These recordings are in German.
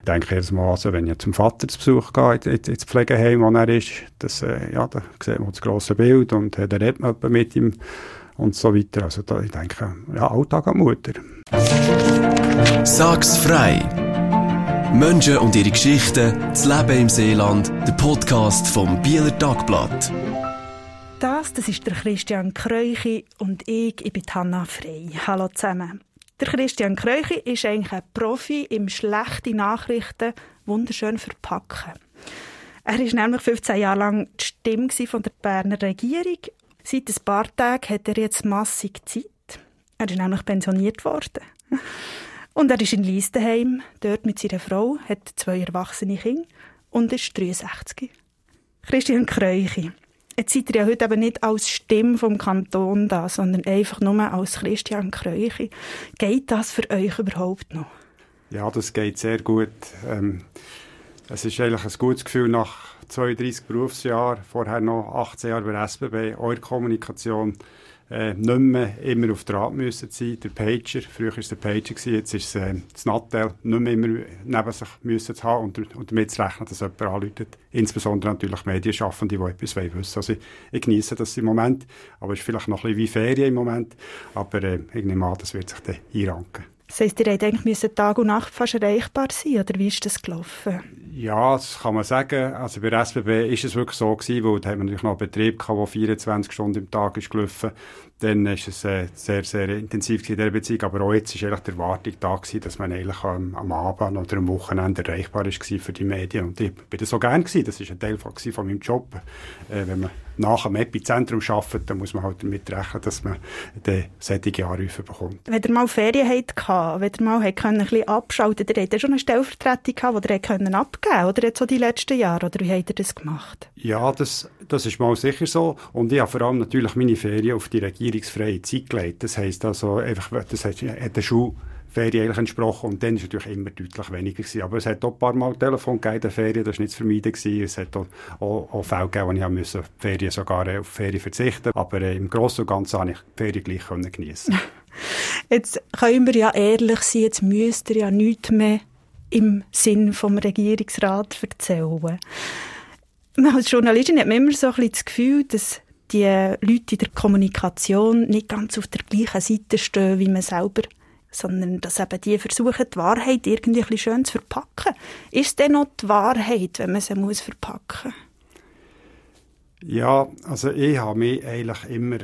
Ich denke jedes Mal, also, wenn ich zum Vater zu Besuch gehe, ins Pflegeheim, wo er ist, das, äh, ja, da sieht man das grosse Bild und äh, da redet man mit ihm und so weiter. Also da, ich denke, ja, Alltag an Mutter. Sag's frei! Menschen und ihre Geschichten, das Leben im Seeland, der Podcast vom Bieler Tagblatt. Das, das ist der Christian Kreuchi und ich, ich bin Hanna Frey. Hallo zusammen. Der Christian Kreuchi ist eigentlich ein Profi im schlechte Nachrichten wunderschön verpacken. Er war nämlich 15 Jahre lang die Stimme von der Berner Regierung. Seit ein paar Tagen hat er jetzt massig Zeit. Er ist nämlich pensioniert worden. Und er ist in Leistenheim, dort mit seiner Frau, hat zwei erwachsene Kinder und ist 63. Christian Kreuchi. Jetzt seid ihr ja heute eben nicht als Stimme vom Kanton da, sondern einfach nur als Christian Kreuchi. Geht das für euch überhaupt noch? Ja, das geht sehr gut. Ähm, es ist eigentlich ein gutes Gefühl nach 32 Berufsjahren, vorher noch 18 Jahre bei SBB, eure Kommunikation äh, nicht mehr immer auf Draht müssen sein. Der Pager, früher war es der Pager, gewesen, jetzt ist es äh, das Nattel, nicht mehr immer neben sich müssen zu haben und, und damit zu rechnen, dass jemand anruft. Insbesondere natürlich Medienschaffende, die etwas wissen wollen. Also ich, ich genieße das im Moment, aber es ist vielleicht noch ein bisschen wie Ferien im Moment, aber äh, ich nehme an, das wird sich dann einranken. Das heisst, ihr hättet Tag und Nacht fast erreichbar sein oder wie ist das gelaufen? Ja, das kann man sagen. Also bei der SBB ist es wirklich so gewesen, weil da haben wir natürlich noch einen Betrieb gehabt, der 24 Stunden im Tag ist gelaufen. Dann ist es äh, sehr, sehr intensiv in dieser Beziehung. Aber auch jetzt ist eigentlich die Erwartung da gewesen, dass man eigentlich am, am Abend oder am Wochenende erreichbar ist für die Medien. Und ich bin das so gern gewesen. Das ist ein Teil von, von meinem Job. Äh, wenn man nach dem Epizentrum arbeitet, dann muss man halt damit rechnen, dass man den solche Anrufe bekommt. Wenn ihr mal Ferien hattet, wenn ihr mal ein bisschen abschalten konnte, ihr hattet schon eine Stellvertretung gehabt, die ihr können abgeben oder jetzt so die letzten Jahre, oder wie habt ihr das gemacht? Ja, das, das ist mal sicher so. Und ich habe vor allem natürlich meine Ferien auf die regierungsfreie Zeit gelegt. Das heisst also, einfach, das hat, hat der Schule Ferien eigentlich entsprochen. Und dann ist natürlich immer deutlich weniger gewesen. Aber es hat auch ein paar Mal Telefon gegeben in Ferien, das war nicht zu vermeiden gewesen. Es hat auch, auch, auch Fälle gegeben, wo ich musste Ferien sogar auf Ferien verzichten Aber äh, im Großen und Ganzen konnte ich die Ferien gleich geniessen Jetzt können wir ja ehrlich sein, jetzt müsst ihr ja nichts mehr im Sinn vom Regierungsrat erzählen. Als Journalistin hat man immer so ein bisschen das Gefühl, dass die Leute in der Kommunikation nicht ganz auf der gleichen Seite stehen, wie man selber sondern dass eben die versuchen, die Wahrheit irgendwie ein bisschen schön zu verpacken. Ist denn noch die Wahrheit, wenn man sie muss verpacken Ja, also ich habe mich eigentlich immer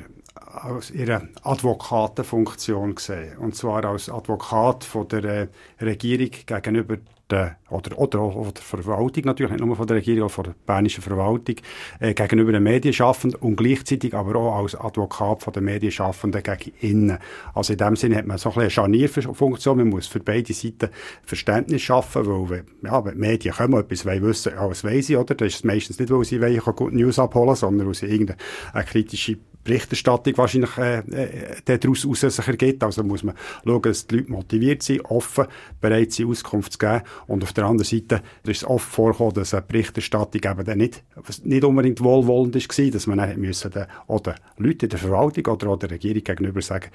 aus ihrer Advokatenfunktion gesehen. Und zwar als Advokat von der äh, Regierung gegenüber der, oder, oder auch der Verwaltung natürlich, nicht nur von der Regierung, auch von der bernischen Verwaltung, äh, gegenüber den Medienschaffenden und gleichzeitig aber auch als Advokat von den Medienschaffenden gegen innen. Also in dem Sinne hat man so ein eine Scharnierfunktion, man muss für beide Seiten Verständnis schaffen, weil ja, wenn die Medien kommen, etwas wollen wissen, alles weiss ich, oder? Das ist meistens nicht, weil sie wollen, News abholen, sondern weil sie irgendeine kritische Berichterstattung wahrscheinlich äh, äh, daraus aus sich ergibt. Also muss man schauen, dass die Leute motiviert sind, offen, bereit sind, Auskunft zu geben. Und auf der anderen Seite ist es oft vorgekommen, dass eine Berichterstattung eben dann nicht, nicht unbedingt wohlwollend war, dass man dann müssen den, oder Leute in der Verwaltung oder auch der Regierung gegenüber sagen,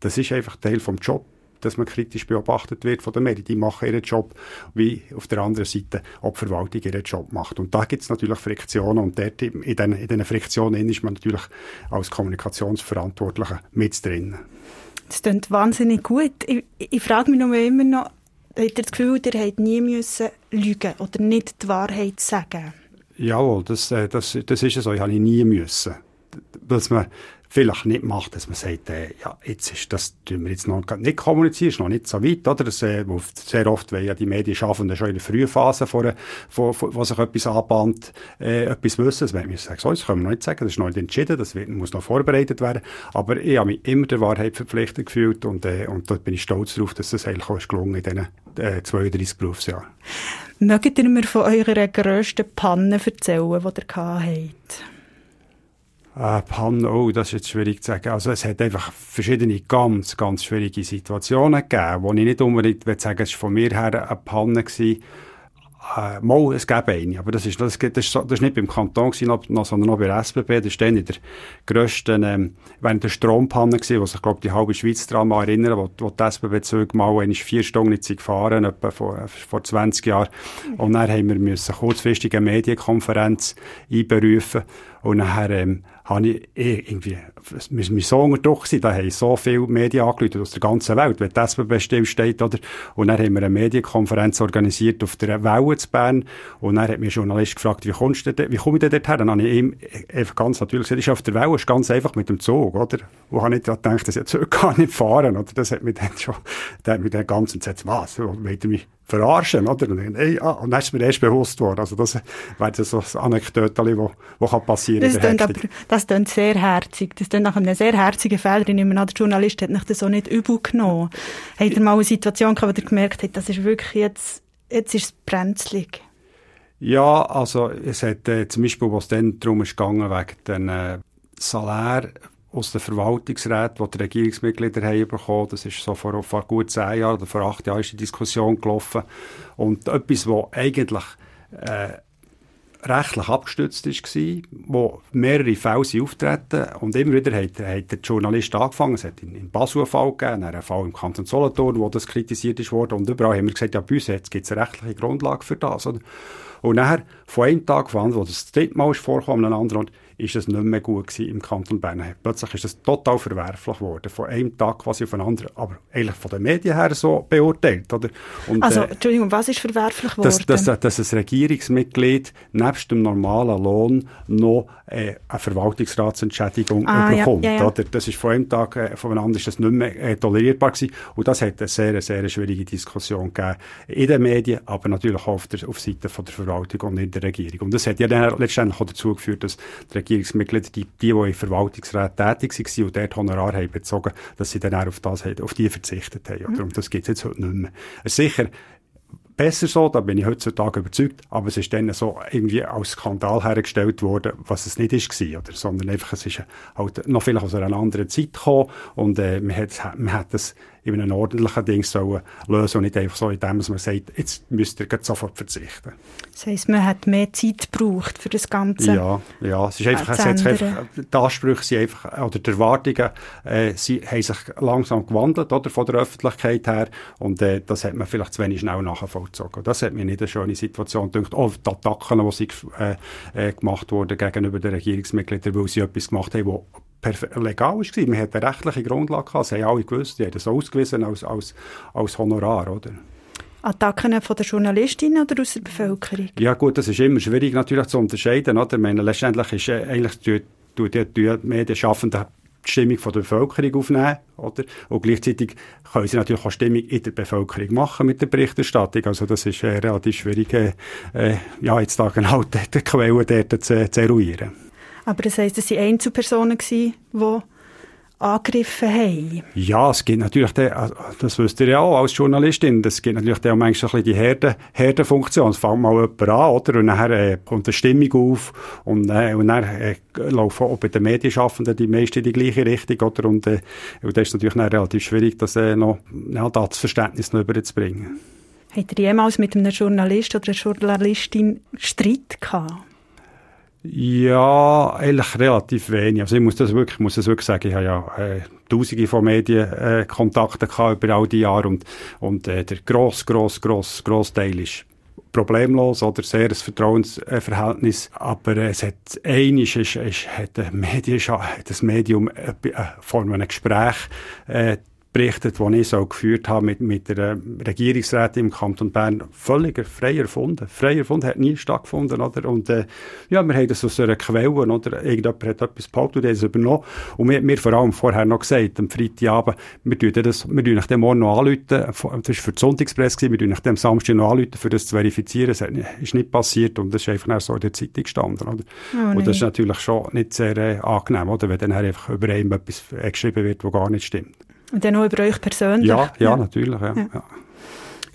das ist einfach Teil vom Job dass man kritisch beobachtet wird von den Medien. Die machen ihren Job, wie auf der anderen Seite auch die Verwaltung ihren Job macht. Und da gibt es natürlich Friktionen und dort in, den, in diesen Friktionen ist man natürlich als Kommunikationsverantwortlicher mit drin. Das klingt wahnsinnig gut. Ich, ich frage mich noch immer noch, habt ihr das Gefühl, ihr hättet nie müssen lügen oder nicht die Wahrheit sagen? Jawohl, das, äh, das, das ist es so. Ich habe nie müssen. Dass man vielleicht nicht macht, dass man sagt, äh, ja, jetzt ist das, tun wir jetzt noch nicht kommunizieren, ist noch nicht so weit, oder? Das, äh, sehr oft, weil ja die Medienschaffenden schon in der frühen Phase, vor, vor, vor, wo sich etwas anbahnt, äh, etwas wissen. Das werden wir sagen, so, das können wir noch nicht sagen, das ist noch nicht entschieden, das wird, muss noch vorbereitet werden. Aber ich habe mich immer der Wahrheit verpflichtet gefühlt und, äh, und dort bin ich stolz darauf, dass das eigentlich auch ist in diesen äh, 32 Berufsjahren. Mögt ihr mir von eurer grössten Panne erzählen, die ihr habt? Äh, Panne, oh, das ist jetzt schwierig zu sagen. Also es hat einfach verschiedene ganz, ganz schwierige Situationen gegeben, wo ich nicht unbedingt will sagen, es war von mir her eine Panne gewesen. äh, mal, es gäbe eine, aber das ist, das, das, das, ist nicht beim Kanton gewesen, noch, sondern noch bei der SBB, das ist dann in der grössten, ähm, während der Strompanne gewesen, wo sich, glaube die halbe Schweiz daran erinnern, wo, wo die SBB-Züge mal einmal vier Stunden nicht gefahren etwa vor, vor 20 Jahren. Und dann haben wir müssen kurzfristig eine Medienkonferenz einberufen und nachher, ähm, habe ich eh irgendwie, wir waren so unter Druck gewesen, da haben so viele Medien angerufen aus der ganzen Welt, wenn die SBB stillsteht, oder? Und dann haben wir eine Medienkonferenz organisiert auf der Welle zu Bern und dann hat mir ein Journalist gefragt, wie kommst du denn, wie komme ich denn dorthin? Dann habe ich ihm einfach ganz natürlich gesagt, ist auf der Welle, ist ganz einfach mit dem Zug, oder? Und habe nicht gedacht, dass ich Zug kann nicht fahren, oder? Das hat mich dann schon, der hat mich dann ganz gesagt, was, wollt ihr mich verarschen, oder? Und dann, ey, ah, und dann ist mir erst bewusst worden. Also das wäre so ein Anekdote, das, das passieren das aber, das klingt sehr herzig. Das klingt nach einem sehr herzigen Fehler. Ich nehme an, der Journalist hat nicht das so nicht übel genommen. Hat er mal eine Situation gehabt, wo er gemerkt hat, das ist wirklich jetzt, jetzt ist es brenzlig? Ja, also es hat äh, zum Beispiel, was dann darum ist gegangen, wegen den äh, Salär aus den Verwaltungsräten, die die Regierungsmitglieder haben bekommen. Das ist so vor, vor gut zehn Jahren oder vor acht Jahren ist die Diskussion gelaufen. Und etwas, was eigentlich äh, rechtlich abgestützt war, wo mehrere Fälle auftreten. Und immer wieder hat, hat der Journalist angefangen, es hat in, Basel einen Fall gegeben, einen Fall im Kanton Solothurn, wo das kritisiert worden. Und überall haben wir gesagt, ja, bei uns gibt es eine rechtliche Grundlage für das. Und nachher, von einem Tag von wo das dritte Mal ist vorgekommen, an einem anderen ist es nicht mehr gut gewesen im Kanton Bern. Plötzlich ist es total verwerflich geworden, von einem Tag quasi auf den anderen, aber eigentlich von den Medien her so beurteilt. Oder? Und, also, äh, Entschuldigung, was ist verwerflich worden? Dass, dass, dass ein Regierungsmitglied nebst dem normalen Lohn noch äh, eine Verwaltungsratsentschädigung ah, bekommt. Ja, ja, ja. Oder? Das ist von einem Tag äh, von einem anderen ist das nicht mehr äh, tolerierbar gewesen. Und das hat eine sehr, sehr schwierige Diskussion gegeben in den Medien, aber natürlich auch auf der auf Seite von der Verwaltung und in der Regierung. Und das hat ja dann letztendlich auch dazu geführt, dass die Regierungsmitglieder, die, die, die in Verwaltungsrat tätig waren und dort Honorar haben bezogen, dass sie dann auch auf das, auf die verzichtet haben. Mhm. Und das gibt es jetzt heute nicht mehr. Sicher, besser so, da bin ich heutzutage überzeugt, aber es ist dann so irgendwie als Skandal hergestellt worden, was es nicht ist oder, sondern einfach, es ist halt noch vielleicht aus einer anderen Zeit gekommen und äh, man hat, man hat das in einem ordentlichen Ding sollen lösen und nicht einfach so, indem man sagt, jetzt müsst ihr sofort verzichten. Das heisst, man hat mehr Zeit gebraucht für das Ganze. Ja, ja, es ist einfach, es hat einfach die Ansprüche sind einfach, oder die Erwartungen, äh, sie haben sich langsam gewandelt, oder, von der Öffentlichkeit her, und äh, das hat man vielleicht zu wenig schnell nachvollzogen. Das hat mir nicht eine schöne Situation gedacht. Auch die Attacken, die sie äh, äh, gemacht wurden gegenüber den Regierungsmitgliedern, weil sie etwas gemacht haben, wo legal war. Man hatte eine rechtliche Grundlage, das haben alle gewusst, die haben das ausgewiesen als, als, als Honorar, oder? Attacken von der Journalistin oder aus der Bevölkerung? Ja gut, das ist immer schwierig natürlich zu unterscheiden. Oder? Ich meine, letztendlich ist äh, eigentlich die, die, die, die Medienschaffenden die Stimmung von der Bevölkerung aufnehmen, oder? Und gleichzeitig können sie natürlich auch Stimmung in der Bevölkerung machen mit der Berichterstattung. Also das ist äh, relativ schwierig, äh, äh ja, jetzt da genau die, die Quellen dort zu, zu eruieren. Aber das heisst, es waren Einzelpersonen, die angegriffen haben. Ja, es gibt natürlich, den, also, das wisst ihr ja auch als Journalistin, es gibt natürlich auch manchmal die Herde, Herdenfunktion. Es fängt mal jemand an, oder? Und dann äh, kommt eine Stimmung auf und, äh, und dann äh, laufen auch bei den Medienschaffenden die meisten in die gleiche Richtung, oder? Und, äh, und das ist natürlich dann relativ schwierig, das äh, noch, ja, das Verständnis noch überzubringen. Hat ihr jemals mit einem Journalist oder einer Journalistin Streit gehabt? Ja, eigentlich relativ wenig. Also ich muss das wirklich, muss das wirklich sagen, ich habe ja äh, tausende von Medienkontakten äh, über all die Jahre und, und äh, der gross, gross, gross, gross Teil ist problemlos oder sehr ein Vertrauensverhältnis. Aber es hat einiges ist, ist, hat, ein Medien, hat das Medium äh, von einem Gespräch äh, berichtet, die ich so geführt habe mit, mit der Regierungsrätin im Kanton Bern, völlig frei erfunden. Frei erfunden, hat nie stattgefunden, oder? Und, äh, ja, wir haben das aus einer Quelle, oder? Irgendjemand hat etwas behauptet, und das übernommen. Und wir, mir vor allem vorher noch gesagt, am Freitagabend, wir tun das, wir tun nach dem Morgen noch anrufen, das war für die Sonntagspresse, wir tun nach dem Samstag noch anrufen, für das zu verifizieren. Das ist nicht passiert und das ist einfach so in der Zeitung gestanden, oder? Oh, und das ist natürlich schon nicht sehr äh, angenehm, oder? Wenn dann einfach über einem etwas geschrieben wird, was gar nicht stimmt. Und dann auch über euch persönlich? Ja, ja, natürlich. Ja. Ja.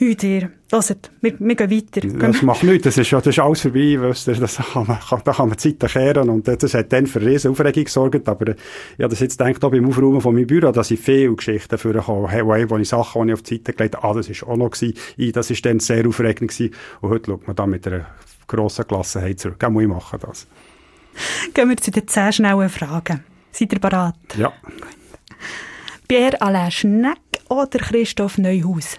Hü dir. Hört, wir, wir gehen weiter. Das macht nichts, das ist, ja, das ist alles vorbei, weißt du, das kann man, kann, da kann man Zeiten kehren und das hat dann für riesen Aufregung gesorgt, aber ich habe das jetzt gedacht, auch beim Aufräumen von meinem Büro, dass ich viele Geschichten vorgekommen hey, wo, wo ich Sachen, die ich auf die Seite gelegt habe, ah, das ist auch noch gewesen, ich, das ist dann sehr aufregend gewesen und heute schaut man da mit einer grossen Gelassenheit zurück. Gell, muss ich machen das. Gehen wir zu den zehn schnellen Fragen. Seid ihr bereit? Ja. Pierre Alain Schneck oder Christoph Neuhaus?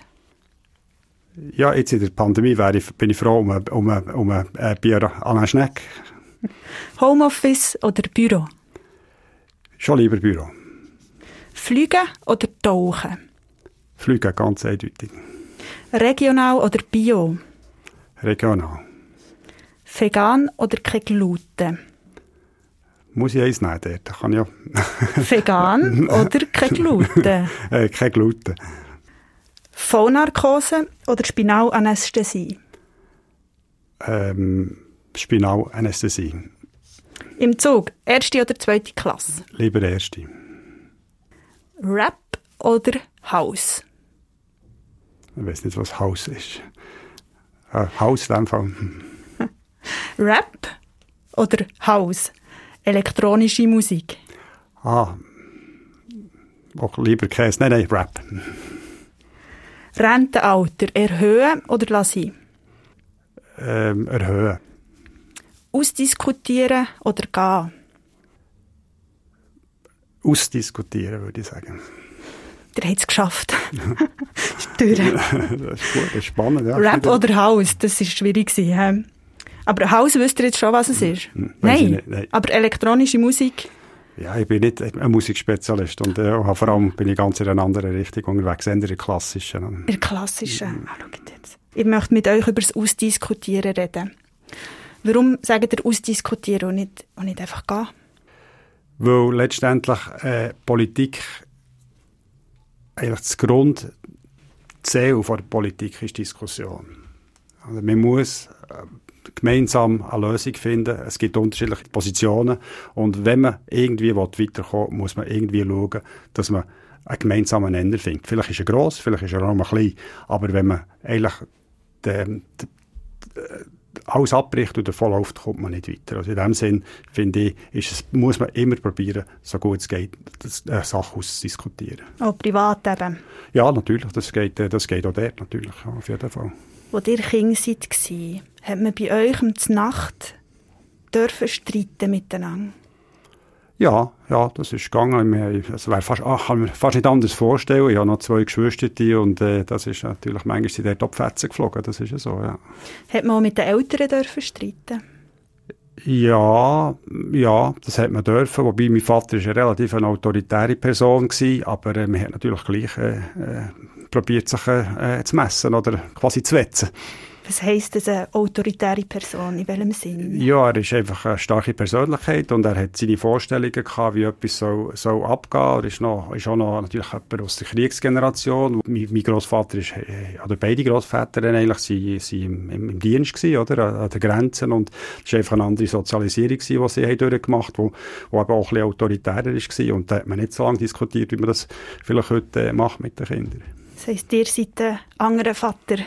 Ja, jetzt in der Pandemie wäre ich, bin ich froh um, um, um äh, Pierre Alain Schneck. Homeoffice oder Büro? Schon lieber Büro. Fliegen oder tauchen? Fliegen, ganz eindeutig. Regional oder Bio? Regional. Vegan oder kein Gluten? Muss ich eins nehmen dort? Kann ja. Vegan oder kein Gluten? äh, kein Gluten. Vollnarkose oder Spinalanästhesie? Ähm, Spinalanästhesie. Im Zug, erste oder zweite Klasse? Lieber erste. Rap oder Haus? Ich weiß nicht, was Haus ist. Äh, Haus in dem Fall. Rap oder Haus? Elektronische Musik? Ah, auch lieber Käse. Nein, nein, Rap. Rentenalter erhöhen oder lassen? Ähm, erhöhen. Ausdiskutieren oder gehen? Ausdiskutieren, würde ich sagen. Der hat es geschafft. ist durch. das ist gut, das ist spannend. Ja. Rap oder Haus, das war schwierig. Gewesen, aber Haus wisst ihr jetzt schon, was es ist? Hm, Nein. nicht, nein. Aber elektronische Musik? Ja, ich bin nicht ein Musikspezialist und äh, vor allem bin ich ganz in einer anderen Richtung unterwegs, in der klassischen. In der klassischen. Ah, schaut jetzt. Ich möchte mit euch über das Ausdiskutieren reden. Warum sagt ihr ausdiskutieren und nicht, und nicht einfach gehen? Weil letztendlich äh, Politik eigentlich das Grundziel von der Politik ist Diskussion. Also man muss äh, gemeinsam eine Lösung finden. Es gibt unterschiedliche Positionen und wenn man irgendwie weiterkommen will, muss man irgendwie schauen, dass man einen gemeinsamen Nenner findet. Vielleicht ist er gross, vielleicht ist er auch mal klein, aber wenn man eigentlich den, den, alles abbricht und davon läuft, kommt man nicht weiter. Also in dem Sinn, finde ich, ist es, muss man immer probieren, so gut es geht, das, äh, Sachen auszudiskutieren. Auch privat eben? Ja, natürlich, das geht, äh, das geht auch dort, natürlich, auf jeden Fall. Wo ihr Kind seid, hat man bei euch um die Nacht dürfen streiten miteinander? Ja, ja, das ist gegangen. Es wäre fast, ach, kann mir fast nicht anders vorstellen. Ich habe noch zwei Geschwister und äh, das ist natürlich, manchmal sind dort Abfetzen geflogen, das ist ja so, ja. Hat man auch mit den Eltern dürfen streiten? Ja, ja, das hat man dürfen, wobei mein Vater ist eine relativ eine autoritäre Person war, aber äh, man hat natürlich gleich äh, äh, probiert, sich äh, zu messen oder quasi zu wetzen. Was heisst das, eine autoritäre Person? In welchem Sinn? Ja, er ist einfach eine starke Persönlichkeit und er hat seine Vorstellungen gehabt, wie etwas soll, soll abgehen. Er ist, noch, ist auch noch natürlich jemand aus der Kriegsgeneration. Mein, mein Großvater ist, äh, oder beide Großväter eigentlich, sie, sie im, im, Dienst gewesen, oder? An, den Grenzen und es war einfach eine andere Sozialisierung gewesen, die sie haben durchgemacht haben, wo, wo aber auch ein bisschen autoritärer war und da hat man nicht so lange diskutiert, wie man das vielleicht heute äh, macht mit den Kindern. Das heisst, ihr seid ein anderer Vater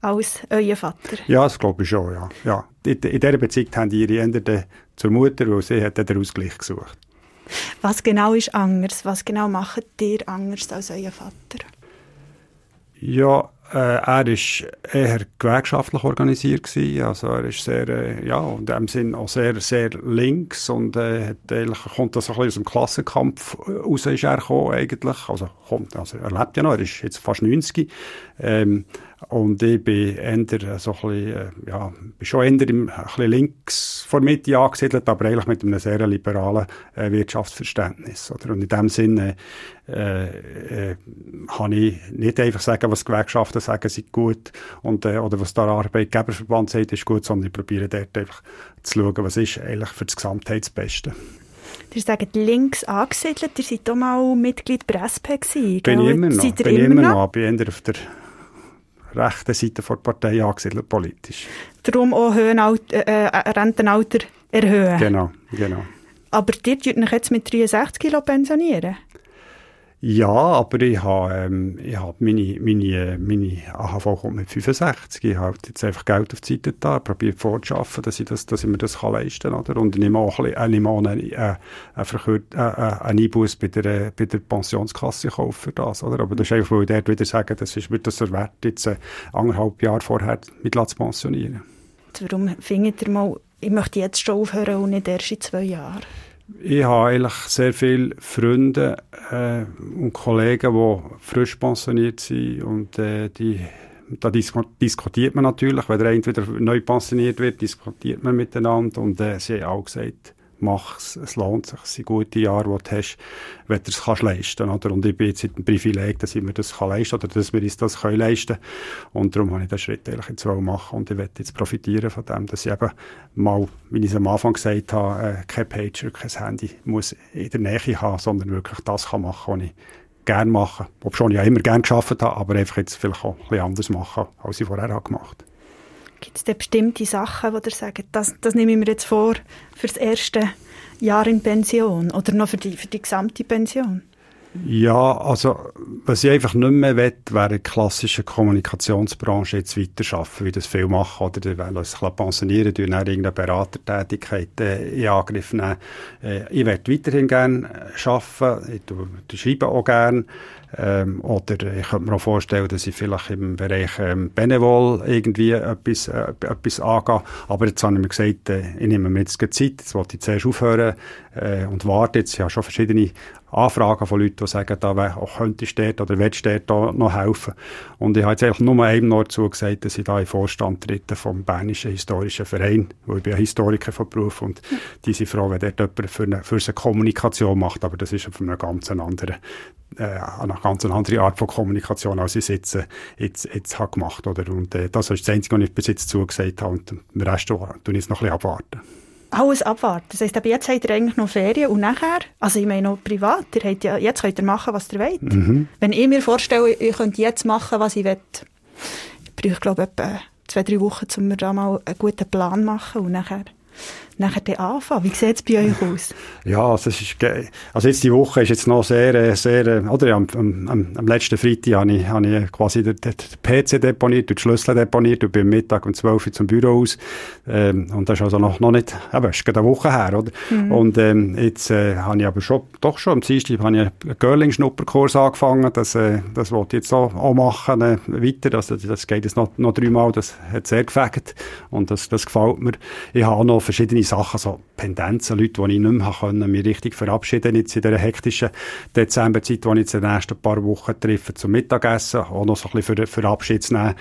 als euer Vater? Ja, das glaube ich schon, ja. ja. In, in dieser Beziehung haben ihre Ende zur Mutter, weil sie hat den Ausgleich gesucht. Was genau ist anders? Was genau macht ihr anders als euer Vater? Ja, äh, er war eher gewerkschaftlich organisiert gewesen. Also er ist sehr, äh, ja, in dem Sinn auch sehr, sehr links und äh, hat eigentlich, kommt das ein bisschen aus dem Klassenkampf raus, ist er gekommen, eigentlich. Also, kommt, also er lebt ja noch, er ist jetzt fast 90. Ähm, und ich bin eher so ein bisschen, äh, ja, bin schon eher im, ein bisschen links vor Mitte angesiedelt, aber eigentlich mit einem sehr liberalen äh, Wirtschaftsverständnis. Oder? Und in dem Sinne äh, äh, kann ich nicht einfach sagen, was Gewerkschaften sagen, sind gut und, äh, oder was der Arbeitgeberverband sagt, ist gut, sondern ich probiere dort einfach zu schauen, was ist eigentlich für das Gesamtheit das Beste. Ihr sagt links angesiedelt, ihr seid auch mal Mitglied bei SP gewesen, Bin ich immer noch. Bin immer, immer noch? noch. Bin eher auf der rechten Seite der Partei angesiedelt, politisch. Darum auch Höhenalter, äh, äh, Rentenalter erhöhen. Genau, genau. Aber ihr tut euch jetzt mit 63 Kilo pensionieren? Ja, aber ich habe, ähm, ich habe meine, meine, meine AHV kommt mit 65. Ich habe jetzt einfach Geld auf die Seite da, probiert vorzuschaffen, dass ich, das, dass ich mir das kann leisten kann. Und ich nehme auch ein bisschen, äh, nehme auch einen, äh, einen, äh, einen Einbuss bei der, bei der Pensionskasse für das. Oder? Aber das ist einfach, weil ich dort wieder sagen, das ist mir das wert, jetzt äh, anderthalb Jahre vorher mit zu pensionieren. Warum findet ihr mal, ich möchte jetzt schon aufhören und nicht erst in zwei Jahren? Ich habe eigentlich sehr viele Freunde äh, und Kollegen, die frisch pensioniert sind. Und äh, die da diskutiert man natürlich, wenn der entweder neu pensioniert wird, diskutiert man miteinander. Und äh, sie haben auch gesagt, mach es, lohnt sich, es sind gute Jahre, die du hast, wenn du es kannst leisten oder? Und ich bin jetzt ein Privileg, dass ich mir das kann leisten oder dass wir uns das können leisten Und darum habe ich den Schritt eigentlich jetzt machen und ich werde jetzt profitieren von dem, dass ich eben mal, wie ich es am Anfang gesagt habe, äh, kein Pager, kein Handy muss in der Nähe haben, sondern wirklich das kann machen, was ich gerne mache. Obwohl ich ja immer gerne geschafft habe, aber einfach jetzt vielleicht auch ein bisschen anders machen, als ich vorher gemacht habe. Gibt es da bestimmte Sachen, wo ihr sagt, das, das nehme ich mir jetzt vor für das erste Jahr in Pension oder noch für die, für die gesamte Pension? Ja, also was ich einfach nicht mehr will, wäre eine klassische Kommunikationsbranche jetzt weiterarbeiten, wie das viele machen, oder die wollen uns pensionieren, durch irgendeine Beratertätigkeit äh, in Angriff nehmen. Äh, ich werde weiterhin gerne arbeiten, ich, ich schreibe auch gerne, ähm, oder ich könnte mir auch vorstellen, dass ich vielleicht im Bereich ähm, Benevol irgendwie etwas, äh, etwas angehe. Aber jetzt habe ich mir gesagt, äh, ich nehme mir jetzt Zeit, jetzt wollte ich zuerst aufhören äh, und warte jetzt. Ich habe schon verschiedene Anfragen von Leuten, die sagen, da auch könntest du dort oder willst du dort noch helfen. Und ich habe jetzt eigentlich nur einem noch zugesagt, dass ich da in Vorstand trete vom Bernischen Historischen Verein, wo ich bin ein Historiker von Beruf und die sind froh, wenn dort jemand für eine, für eine Kommunikation macht, aber das ist auf einer ganz anderen äh, eine ganz andere Art von Kommunikation, als ich jetzt, äh, jetzt, jetzt habe gemacht habe. Und äh, das ist das Einzige, was ich bis jetzt zugesagt habe. Und den Rest ich jetzt noch ein bisschen abwarten. Alles abwarten. Das heisst, aber jetzt habt ihr eigentlich noch Ferien und nachher, also ich meine noch privat, ihr habt ja, jetzt könnt ihr machen, was ihr wollt. Mhm. Wenn ich mir vorstelle, ich könnte jetzt machen, was ich will, ich brauche, glaube ich, etwa zwei, drei Wochen, um mir da mal einen guten Plan zu machen und nachher nachher dann anfangen? Wie sieht es bei euch aus? Ja, also, es ist, also jetzt die Woche ist jetzt noch sehr, äh, sehr, äh, oder ja, am, am, am letzten Freitag habe ich, habe ich quasi den, den PC deponiert, den Schlüssel deponiert und bin Mittag um 12 Uhr zum Büro aus. Ähm, und das ist also noch, noch nicht, eben, ist gerade eine Woche her, oder? Mhm. Und ähm, jetzt äh, habe ich aber schon, doch schon am Dienstag habe ich einen Girling-Schnupperkurs angefangen. Das, äh, das wollte ich jetzt auch, auch machen, äh, weiter. Also, das geht jetzt noch, noch dreimal, das hat sehr gefegt und das, das gefällt mir. Ich habe noch verschiedene Sachen, so Pendenzen, Leute, die ich nicht mehr können, mich richtig verabschieden jetzt in dieser hektischen Dezemberzeit, die ich jetzt in den nächsten paar Wochen treffe zum Mittagessen, auch noch so ein bisschen für, für Abschied zu nehmen.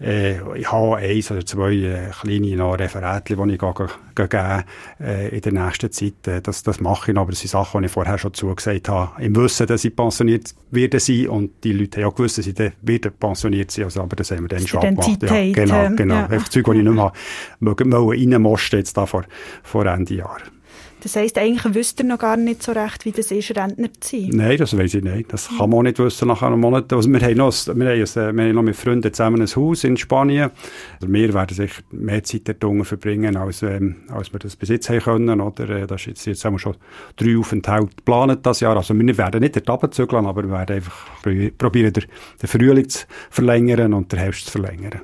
Äh, ich habe eins oder zwei äh, kleine noch Referate, die ich gebe, gebe, äh, in der nächsten Zeit. Äh, das, das mache ich noch, aber das sind Sachen, die ich vorher schon zugesagt habe. Im Wissen, dass ich pensioniert werde sein und die Leute haben auch gewusst, dass ich dann wieder pensioniert sein also, aber das haben wir dann schon abgemacht. Ja, genau, genau. Ja. Einfach Zeug, die ich nicht mehr reinmosten jetzt da vor, vor Ende Jahr. Das heisst, eigentlich wüsst ihr noch gar nicht so recht, wie das ist, Rentner zu sein? Nein, das weiß ich nicht. Das kann man auch nicht wissen nach einem Monat. Also wir haben noch, wir haben, ein, wir haben noch mit Freunden zusammen ein Haus in Spanien. Also wir werden sicher mehr Zeit dort verbringen, als, ähm, als wir das bis jetzt haben können. Oder? Äh, das ist jetzt, jetzt haben wir schon drei Aufenthalte geplant das Jahr. Also wir werden nicht dort runterzügeln, aber wir werden einfach probieren, den, den Frühling zu verlängern und den Herbst zu verlängern.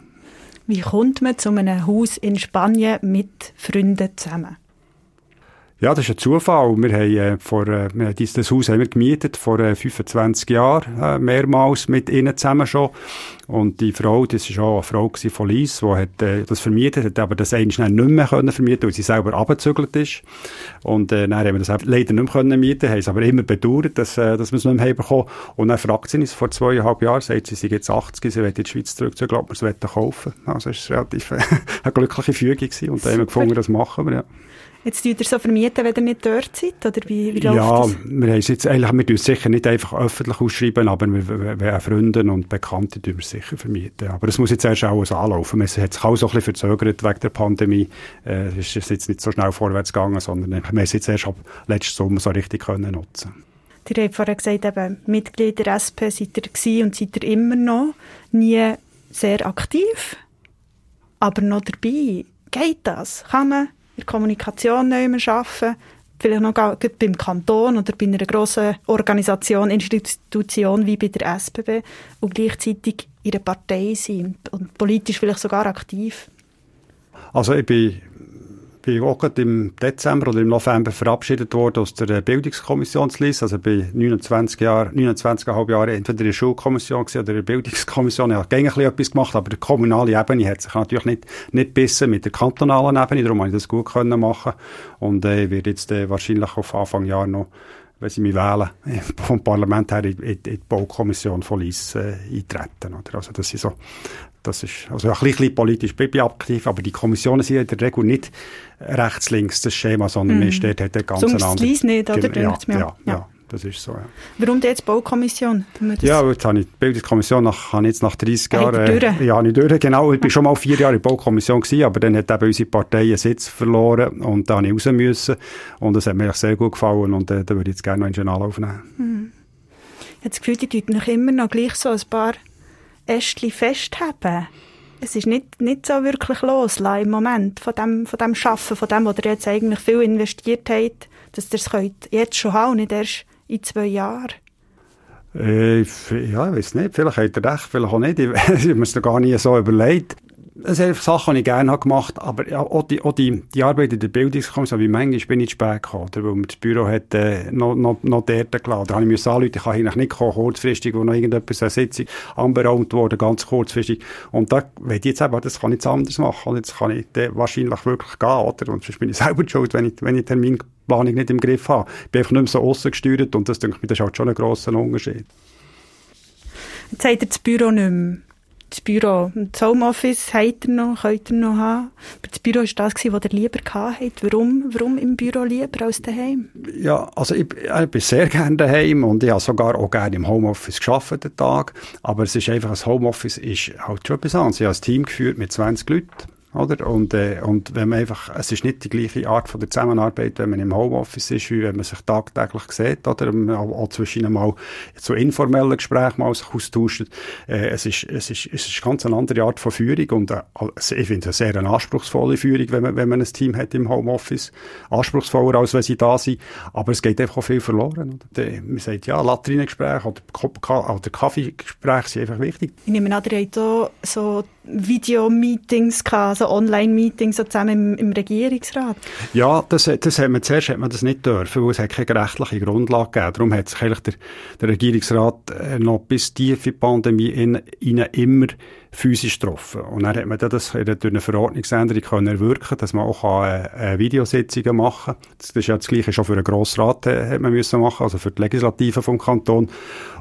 Wie kommt man zu einem Haus in Spanien mit Freunden zusammen? Ja, das ist ein Zufall. Wir haben äh, vor, äh, dieses Haus haben wir gemietet vor äh, 25 Jahren, äh, mehrmals mit ihnen zusammen schon. Und die Frau, das ist auch eine Frau von Lies, die hat, äh, das vermietet, hat aber das eigentlich nicht mehr können vermieten, weil sie selber abgezügelt ist. Und äh, dann haben wir das leider nicht mehr können mieten, haben es aber immer bedauert, dass, äh, dass wir es nicht mehr bekommen. Und dann fragt sie uns vor zweieinhalb Jahren, sagt sie, sie jetzt 80, sie will in die Schweiz zurückzügeln, ob wir es kaufen Also es war relativ äh, eine glückliche Fügung gewesen. Und dann haben wir gefunden, das machen wir, ja. Jetzt tut ihr so vermieten, wenn ihr nicht dort seid? Oder wie, wie läuft ja, das? wir haben jetzt eigentlich, wir tun sicher nicht einfach öffentlich ausschreiben, aber wir, wir, Freunde und Bekannte tun wir sicher vermieten. Aber es muss jetzt erst alles anlaufen. Es hat sich auch so ein bisschen verzögert wegen der Pandemie. Äh, es ist jetzt nicht so schnell vorwärts gegangen, sondern wir haben es jetzt erst ab letzten Sommer so richtig können nutzen Ihr habt vorher gesagt, eben, Mitglied der SP seid ihr gewesen und seid ihr immer noch. Nie sehr aktiv, aber noch dabei. Geht das? Kann man in der Kommunikation neu arbeiten, vielleicht noch beim Kanton oder bei einer grossen Organisation, Institution wie bei der SBB und gleichzeitig in der Partei sind und politisch vielleicht sogar aktiv? Also ich bin bin auch gerade im Dezember oder im November verabschiedet worden aus der Bildungskommissionsliste. Also bin 29 Jahre, 29,5 Jahre entweder in der Schulkommission oder in der Bildungskommission. Ich habe gängig etwas gemacht, aber die kommunale Ebene hat sich natürlich nicht, nicht bissen mit der kantonalen Ebene. Darum habe ich das gut können machen. Und äh, ich werde jetzt äh, wahrscheinlich auf Anfang Jahr noch wenn sie mich wählen, vom Parlament her in, in, die Baukommission von Lies äh, eintreten. Oder? Also das ist so, das ist, also ein bisschen politisch bin ich aktiv, aber die Kommissionen sind in der Regel nicht rechts-links das Schema, sondern man steht halt ganz Sonst andere... Sonst nicht, oder? Ja, ja, ja, ja, das ist so, ja. Warum jetzt Baukommission? Ja, jetzt habe ich die Bildungskommission nach, habe jetzt nach 30 Jahren... Äh, ja, nicht durch, genau. Ich bin schon mal vier Jahre in der Baukommission gewesen, aber dann hat eben unsere Partei einen Sitz verloren und da habe ich raus müssen und das hat mir sehr gut gefallen und äh, da würde ich jetzt gerne noch einen Journal aufnehmen. Mhm. Ich habe das Gefühl, die noch immer noch gleich so ein paar Ästchen festhaben. Es ist nicht, nicht so wirklich los im Moment von dem, von dem Schaffen, von dem, was ihr jetzt eigentlich viel investiert habt, dass ihr es jetzt schon haben, nicht erst in zwei Jahren. Äh, ja, ich weiß nicht. Vielleicht hat er recht, vielleicht auch nicht. Ich, habe mir gar nie so überlegt es sind Sachen, die ich gerne habe gemacht aber ja, auch, die, auch die, die Arbeit in der Bildungskommission, wie manchmal bin ich zu spät gekommen, oder, weil mir das Büro hat, äh, noch, noch, noch dort geladen. Da habe ich mir anrufen, ich kann eigentlich nicht kommen, kurzfristig, wo noch irgendetwas eine Sitzung anberaumt wurde, ganz kurzfristig. Und da will ich jetzt eben, das kann ich jetzt anders machen. Und jetzt kann ich wahrscheinlich wirklich gehen, oder? Und sonst bin ich selber schuld, wenn ich, wenn ich Terminplanung nicht im Griff habe. Ich bin einfach nicht mehr so aussen gesteuert und das, denke ich, das ist halt schon ein grosser Unterschied. Jetzt hat er das Büro nicht mehr das Büro. Das Homeoffice habt ihr noch, könnt ihr noch haben. Aber das Büro war das, was ihr lieber hattet. Warum, warum im Büro lieber als daheim? Ja, also ich, ich bin sehr gerne daheim und ich habe sogar auch gerne im Homeoffice geschafft, den Tag. Aber es ist einfach, ein Homeoffice ist halt schon etwas anderes. Ich habe ein Team geführt mit 20 Leuten oder? Und, äh, und wenn man einfach, es ist nicht die gleiche Art von der Zusammenarbeit, wenn man im Homeoffice ist, wie wenn man sich tagtäglich sieht, oder? Auch, auch zwischen mal zu informellen Gesprächen mal sich austauscht. Äh, es ist, es ist, es ist ganz eine andere Art von Führung und äh, also ich finde es sehr eine anspruchsvolle Führung, wenn man, wenn man ein Team hat im Homeoffice. Anspruchsvoller, als wenn sie da sind. Aber es geht einfach auch viel verloren, oder? Man sagt, ja, Latrinengespräche oder, oder Kaffeegespräche sind einfach wichtig. Ich nehme an, ihr so Videomeetings gehabt, so Online-Meetings so zusammen im, im, Regierungsrat? Ja, das, das hat man, zuerst hat man das nicht dürfen, weil es hat keine rechtliche Grundlage gegeben. Darum hat sich eigentlich der, der Regierungsrat äh, noch bis tief in die Pandemie in, in immer physisch getroffen. Und dann hat man das durch eine Verordnungsänderung können erwirken, dass man auch äh, äh, Videositzungen machen kann. Das ist ja das Gleiche schon für den Grossrat äh, hat man müssen machen, also für die Legislative vom Kanton.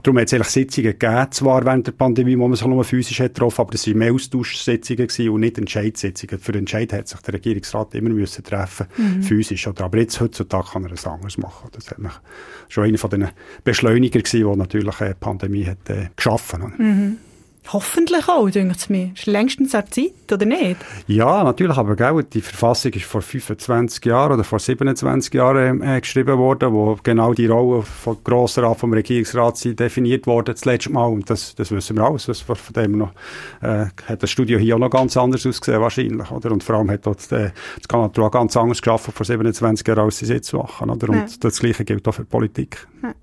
Darum hat es eigentlich Sitzungen gegeben, zwar während der Pandemie, wo man sich nur physisch hat getroffen, aber das waren mehr Austauschsitzungen und nicht Entscheidsitzungen. Für den Entscheid hat sich der Regierungsrat immer müssen treffen, mhm. physisch. Oder, aber jetzt, heutzutage kann er es anders machen. Das hat schon einer von den Beschleuniger gewesen, die natürlich die Pandemie hat äh, geschaffen. Mhm. Hoffentlich auch, denke ich mir. Ist längstens eine Zeit, oder nicht? Ja, natürlich, aber gell, die Verfassung ist vor 25 Jahren oder vor 27 Jahren äh, geschrieben worden, wo genau die Rolle vom Grossrat, vom Regierungsrat definiert wurde, das letzte Mal. Und das, das wissen wir alles. von dem noch, äh, hat das Studio hier auch noch ganz anders ausgesehen, wahrscheinlich, oder? Und vor allem hat dort, äh, das Kanal auch ganz anders geschaffen vor 27 Jahren, als sie es jetzt machen, oder? Und ja. das Gleiche gilt auch für die Politik. Ja.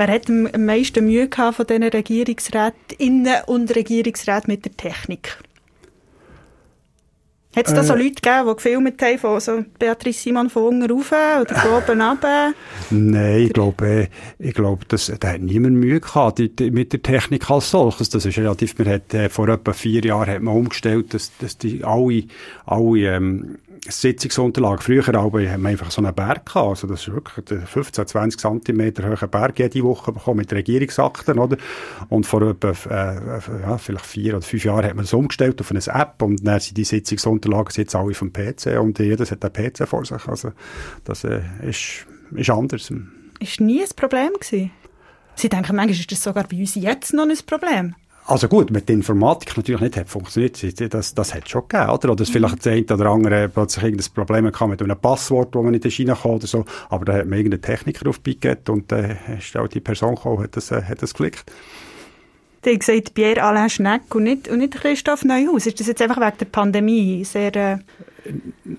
Wer hat am meisten Mühe gehabt von diesen Regierungsrätinnen und Regierungsräten mit der Technik? Hat es da so äh, Leute gegeben, die gefilmt haben, von so Beatrice Simon von unten rauf oder von oben runter? Nein, ich glaube, äh, ich glaube, das, da hat niemand Mühe gehabt die, die, mit der Technik als solches. Das ist relativ, man hat, äh, vor etwa vier Jahren hat man umgestellt, dass, dass die alle, alle, ähm, Sitzungsunterlagen. Früher haben wir einfach so einen Berg gehabt. Also das ist wirklich 15, 20 Zentimeter hoher Berg jede Woche bekommen mit Regierungsakten, oder? Und vor etwa, äh, ja, vielleicht vier oder fünf Jahren hat man das umgestellt auf eine App und dann sind die Sitzungsunterlagen jetzt alle vom PC und jeder hat einen PC vor sich. Also das äh, ist, ist anders. Ist nie ein Problem gewesen? Sie denken, manchmal ist das sogar bei uns jetzt noch ein Problem. Also gut, mit der Informatik natürlich nicht hat funktioniert, das, das hat schon gegeben, oder? Oder es vielleicht der eine oder andere plötzlich irgendein Problem gehabt mit einem Passwort, wo man nicht reinkommt oder so, aber da hat man irgendeinen Techniker aufgegeben und äh, ist auch die Person gekommen, hat das, äh, hat das geklickt. Du hast gesagt, Pierre Alain Schneck und nicht, und nicht Christoph Neuhaus. Ist das jetzt einfach wegen der Pandemie sehr... Äh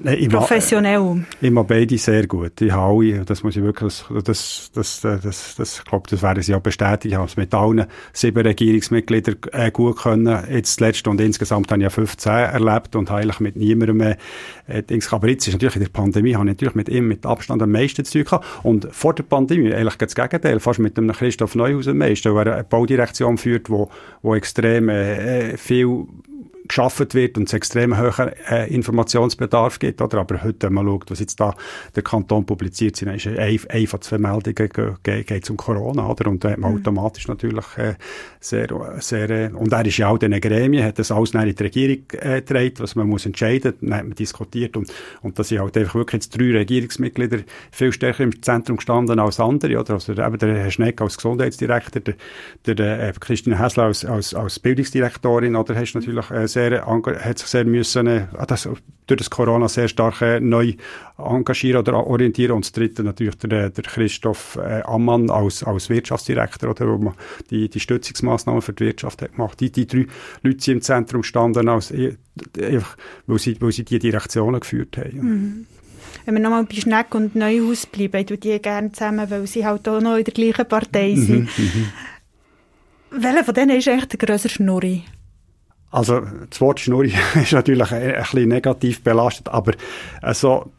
ich professionell? Ich mag beide sehr gut. Ich habe alle, das muss ich wirklich, das, das, das, das, das ich glaube, das werden sie auch bestätigen. Ich habe es mit allen sieben Regierungsmitgliedern äh, gut können. Jetzt zuletzt und insgesamt habe ich ja 15 erlebt und eigentlich mit niemandem mehr äh. Aber jetzt ist natürlich in der Pandemie, habe ich natürlich mit ihm mit Abstand am meisten zu tun gehabt. Und vor der Pandemie, eigentlich das Gegenteil, fast mit dem Christoph Neuhaus am meisten, der eine Baudirektion führt, wo, wo extrem äh, viel geschaffen wird und es extrem hoher äh, Informationsbedarf gibt. Oder? Aber heute, wenn man schaut, was jetzt da der Kanton publiziert, sind ist ein, ein von zwei Meldungen geht, geht um Corona. Oder? Und da hat man mhm. automatisch natürlich äh, sehr, sehr äh, und er ist ja auch in den Gremien, hat das alles in die Regierung äh, getragen, was man muss entscheiden, dann hat man diskutiert und, und da sind halt einfach wirklich jetzt drei Regierungsmitglieder viel stärker im Zentrum gestanden als andere. Oder? Also eben der Herr Schneck als Gesundheitsdirektor, der, der äh, Christine Hässler als, als, als Bildungsdirektorin, oder hast natürlich äh, sehr sehr, hat sich sehr müssen, äh, das, durch das Corona sehr stark äh, neu engagieren oder orientieren. Und das dritte natürlich der, der Christoph äh, Ammann als, als Wirtschaftsdirektor, oder, wo man die, die Stützungsmaßnahmen für die Wirtschaft hat gemacht. Die, die drei Leute sind im Zentrum standen, als, äh, einfach, weil, sie, weil sie die Direktionen geführt haben. Mhm. Wenn wir nochmal bei Schneck und Neuhaus bleiben, ich die gerne zusammen, weil sie halt auch noch in der gleichen Partei mhm, sind. Mhm, Welcher von denen ist eigentlich der grössere Schnurri? Also das Wort Schnurri ist natürlich ein, bisschen negativ belastet, aber also,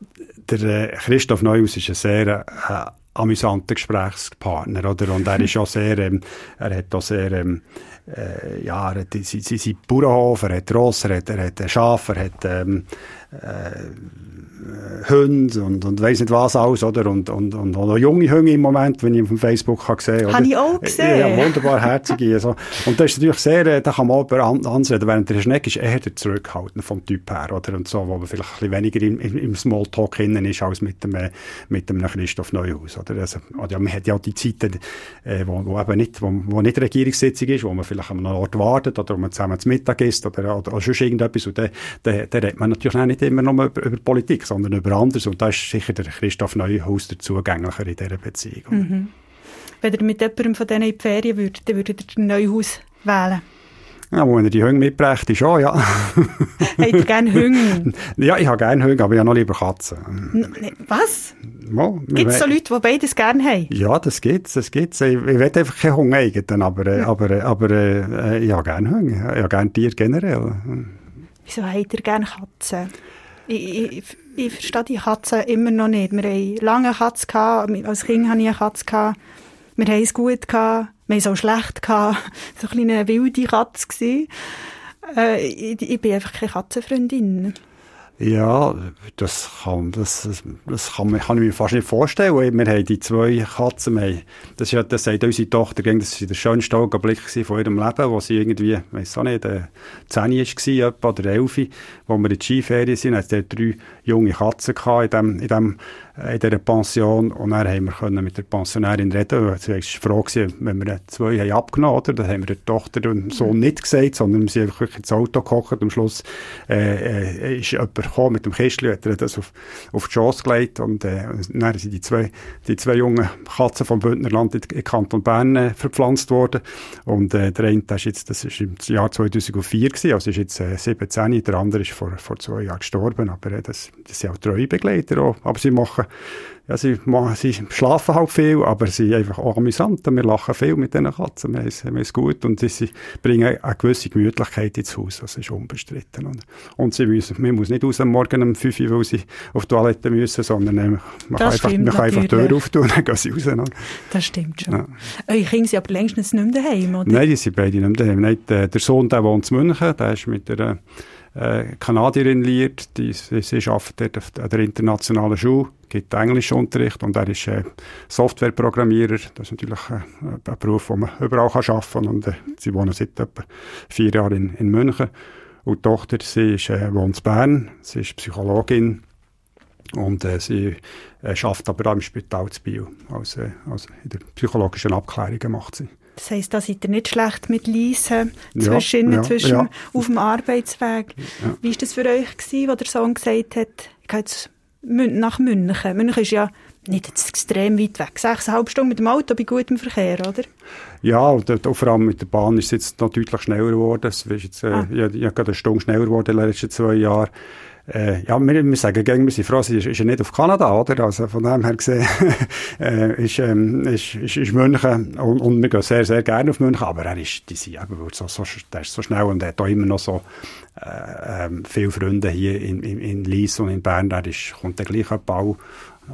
der äh, Christoph Neuhaus ist ein sehr äh, amüsanter Gesprächspartner, oder? Und er ist auch sehr, ähm, er hat auch sehr, ähm, äh, ja, er hat sein, sein Bauernhof, er hat Ross, er hat, er hat Schaf, er hat ähm, äh, Hunde und, und weiss nicht was alles, oder? Und, und, und auch junge Hunde im Moment, wenn ich auf Facebook habe gesehen habe. ich auch gesehen. Ja, wunderbar herzige. so. Und das ist natürlich sehr, äh, da kann man auch über anreden, während der Schneck ist eher der Zurückhaltend vom Typ her, oder? Und so, wo man vielleicht ein bisschen weniger im, im, Smalltalk hinnen ist, als mit dem, äh, mit dem Christoph Neuhaus, oder? Also, ja, man hat ja auch die Zeiten, äh, wo, wo eben nicht, wo, wo nicht Regierungssitzung ist, wo man vielleicht an einem Ort wartet, oder man zusammen zu Mittag isst, oder, oder, oder sonst irgendetwas, und dann, dann, dann redet man natürlich auch nicht immer nur über, über Politik, sondern über anderes. Und da ist sicher der Christoph Neuhaus der zugänglicher in dieser Beziehung. Mhm. Wenn ihr mit jemandem von denen in die Ferien würdet, dann würdet ihr Neuhaus wählen? Ja, wenn er die Hunde mitbrächt, ist schon, ja. Habt ihr gerne Hunde? Ja, ich habe gerne Hunde, aber ich habe noch lieber Katzen. Was? Gibt es so Leute, die beides gerne haben? Ja, das gibt es. Das gibt's. Ich, ich will einfach keine Hunde eigenen, aber, ja. aber, aber äh, ich habe gerne Hunde. Ich habe gerne Tiere generell. Wieso habt ihr gerne Katzen? Ich, ich, ich verstehe die Katzen immer noch nicht. Wir hatten lange Katzen, gehabt. als Kind hatte ich eine Katze. Gehabt. Wir haben es gut, gehabt. wir haben es auch schlecht. Gehabt. So eine kleine wilde Katze. Äh, ich, ich bin einfach keine Katzenfreundin. Ja, das kann, das, das kann, kann ich mir fast nicht vorstellen. Wir haben die zwei Katzen, haben, das, ist ja, das sagt unsere Tochter, das war der schönste Augenblick von ihrem Leben, wo sie irgendwie, ich weiss auch nicht, äh, 10 war, oder 11, wo wir in die Skiferien sind, hat sie drei junge Katzen gehabt in dem, in dem in dieser Pension. Und dann haben wir können mit der Pensionärin reden. Sie war froh gewesen, wenn wir zwei haben abgenommen haben. Dann haben wir der Tochter und Sohn nicht gesagt, sondern wir sind einfach ins Auto gekocht. Am Schluss äh, äh, ist jemand gekommen mit dem Kistchen, hat er das auf, auf die Chance gelegt. Und äh, dann sind die zwei, die zwei jungen Katzen vom Bündnerland in den Kanton Bern äh, verpflanzt worden. Und äh, der eine, das ist jetzt, das ist im Jahr 2004 gewesen, also ist jetzt äh, 17, der andere ist vor, vor zwei Jahren gestorben. Aber äh, das, das sind auch treue Begleiter auch. Aber sie machen machen, ja, sie, sie schlafen halt viel, aber sie sind einfach auch amüsant. Wir lachen viel mit diesen Katzen. Wir haben es, wir haben es gut und sie bringen eine gewisse Gemütlichkeit ins Haus. Das ist unbestritten. Und, und sie müssen, man muss nicht raus am Morgen um 5 Uhr, weil sie auf die Toilette müssen, sondern äh, man, kann einfach, man kann einfach die Tür auftun und dann gehen sie raus. Das stimmt schon. Ja. Eure Kinder sind aber längstens nicht mehr daheim, oder? Nein, die sind beide nicht mehr daheim. Nicht, äh, der Sohn, der wohnt in München, der ist mit der äh, Kanadierin liiert, die, sie, sie arbeitet an der internationalen Schule, gibt Englischunterricht und er ist äh, Softwareprogrammierer. Das ist natürlich äh, ein Beruf, den man überall kann arbeiten kann. Und äh, sie wohnen seit etwa vier Jahren in, in München. Und die Tochter, sie ist, äh, wohnt in Bern, sie ist Psychologin und äh, sie äh, schafft aber auch im Spital zu Bio. Also, also in der psychologischen Abklärung macht sie. Das heisst, da seid ihr nicht schlecht mit Leisen zwischen, ja, zwischen ja. auf dem Arbeitsweg. Ja. Wie war das für euch, gewesen, wo der Sohn gesagt hat, ich gehe jetzt nach München? München ist ja nicht extrem weit weg. Sechseinhalb Stunden mit dem Auto bei gutem Verkehr, oder? Ja, und, und vor allem mit der Bahn ist es jetzt noch deutlich schneller geworden. Es ist jetzt, äh, ah. ich, ich gerade eine Stunde schneller geworden in den letzten zwei Jahren. Äh, ja, wir, wir sagen gegen, wir sind sie ist, ist ja nicht auf Kanada, oder? Also von dem her gesehen, äh, ist, ähm, ist, ist, ist München, und, und wir gehen sehr, sehr gerne auf München, aber er ist, die sind eben so, so, der ist so schnell und er hat auch immer noch so, äh, ähm, viele Freunde hier in, in, in Lies und in Bern, er ist, kommt der gleich auch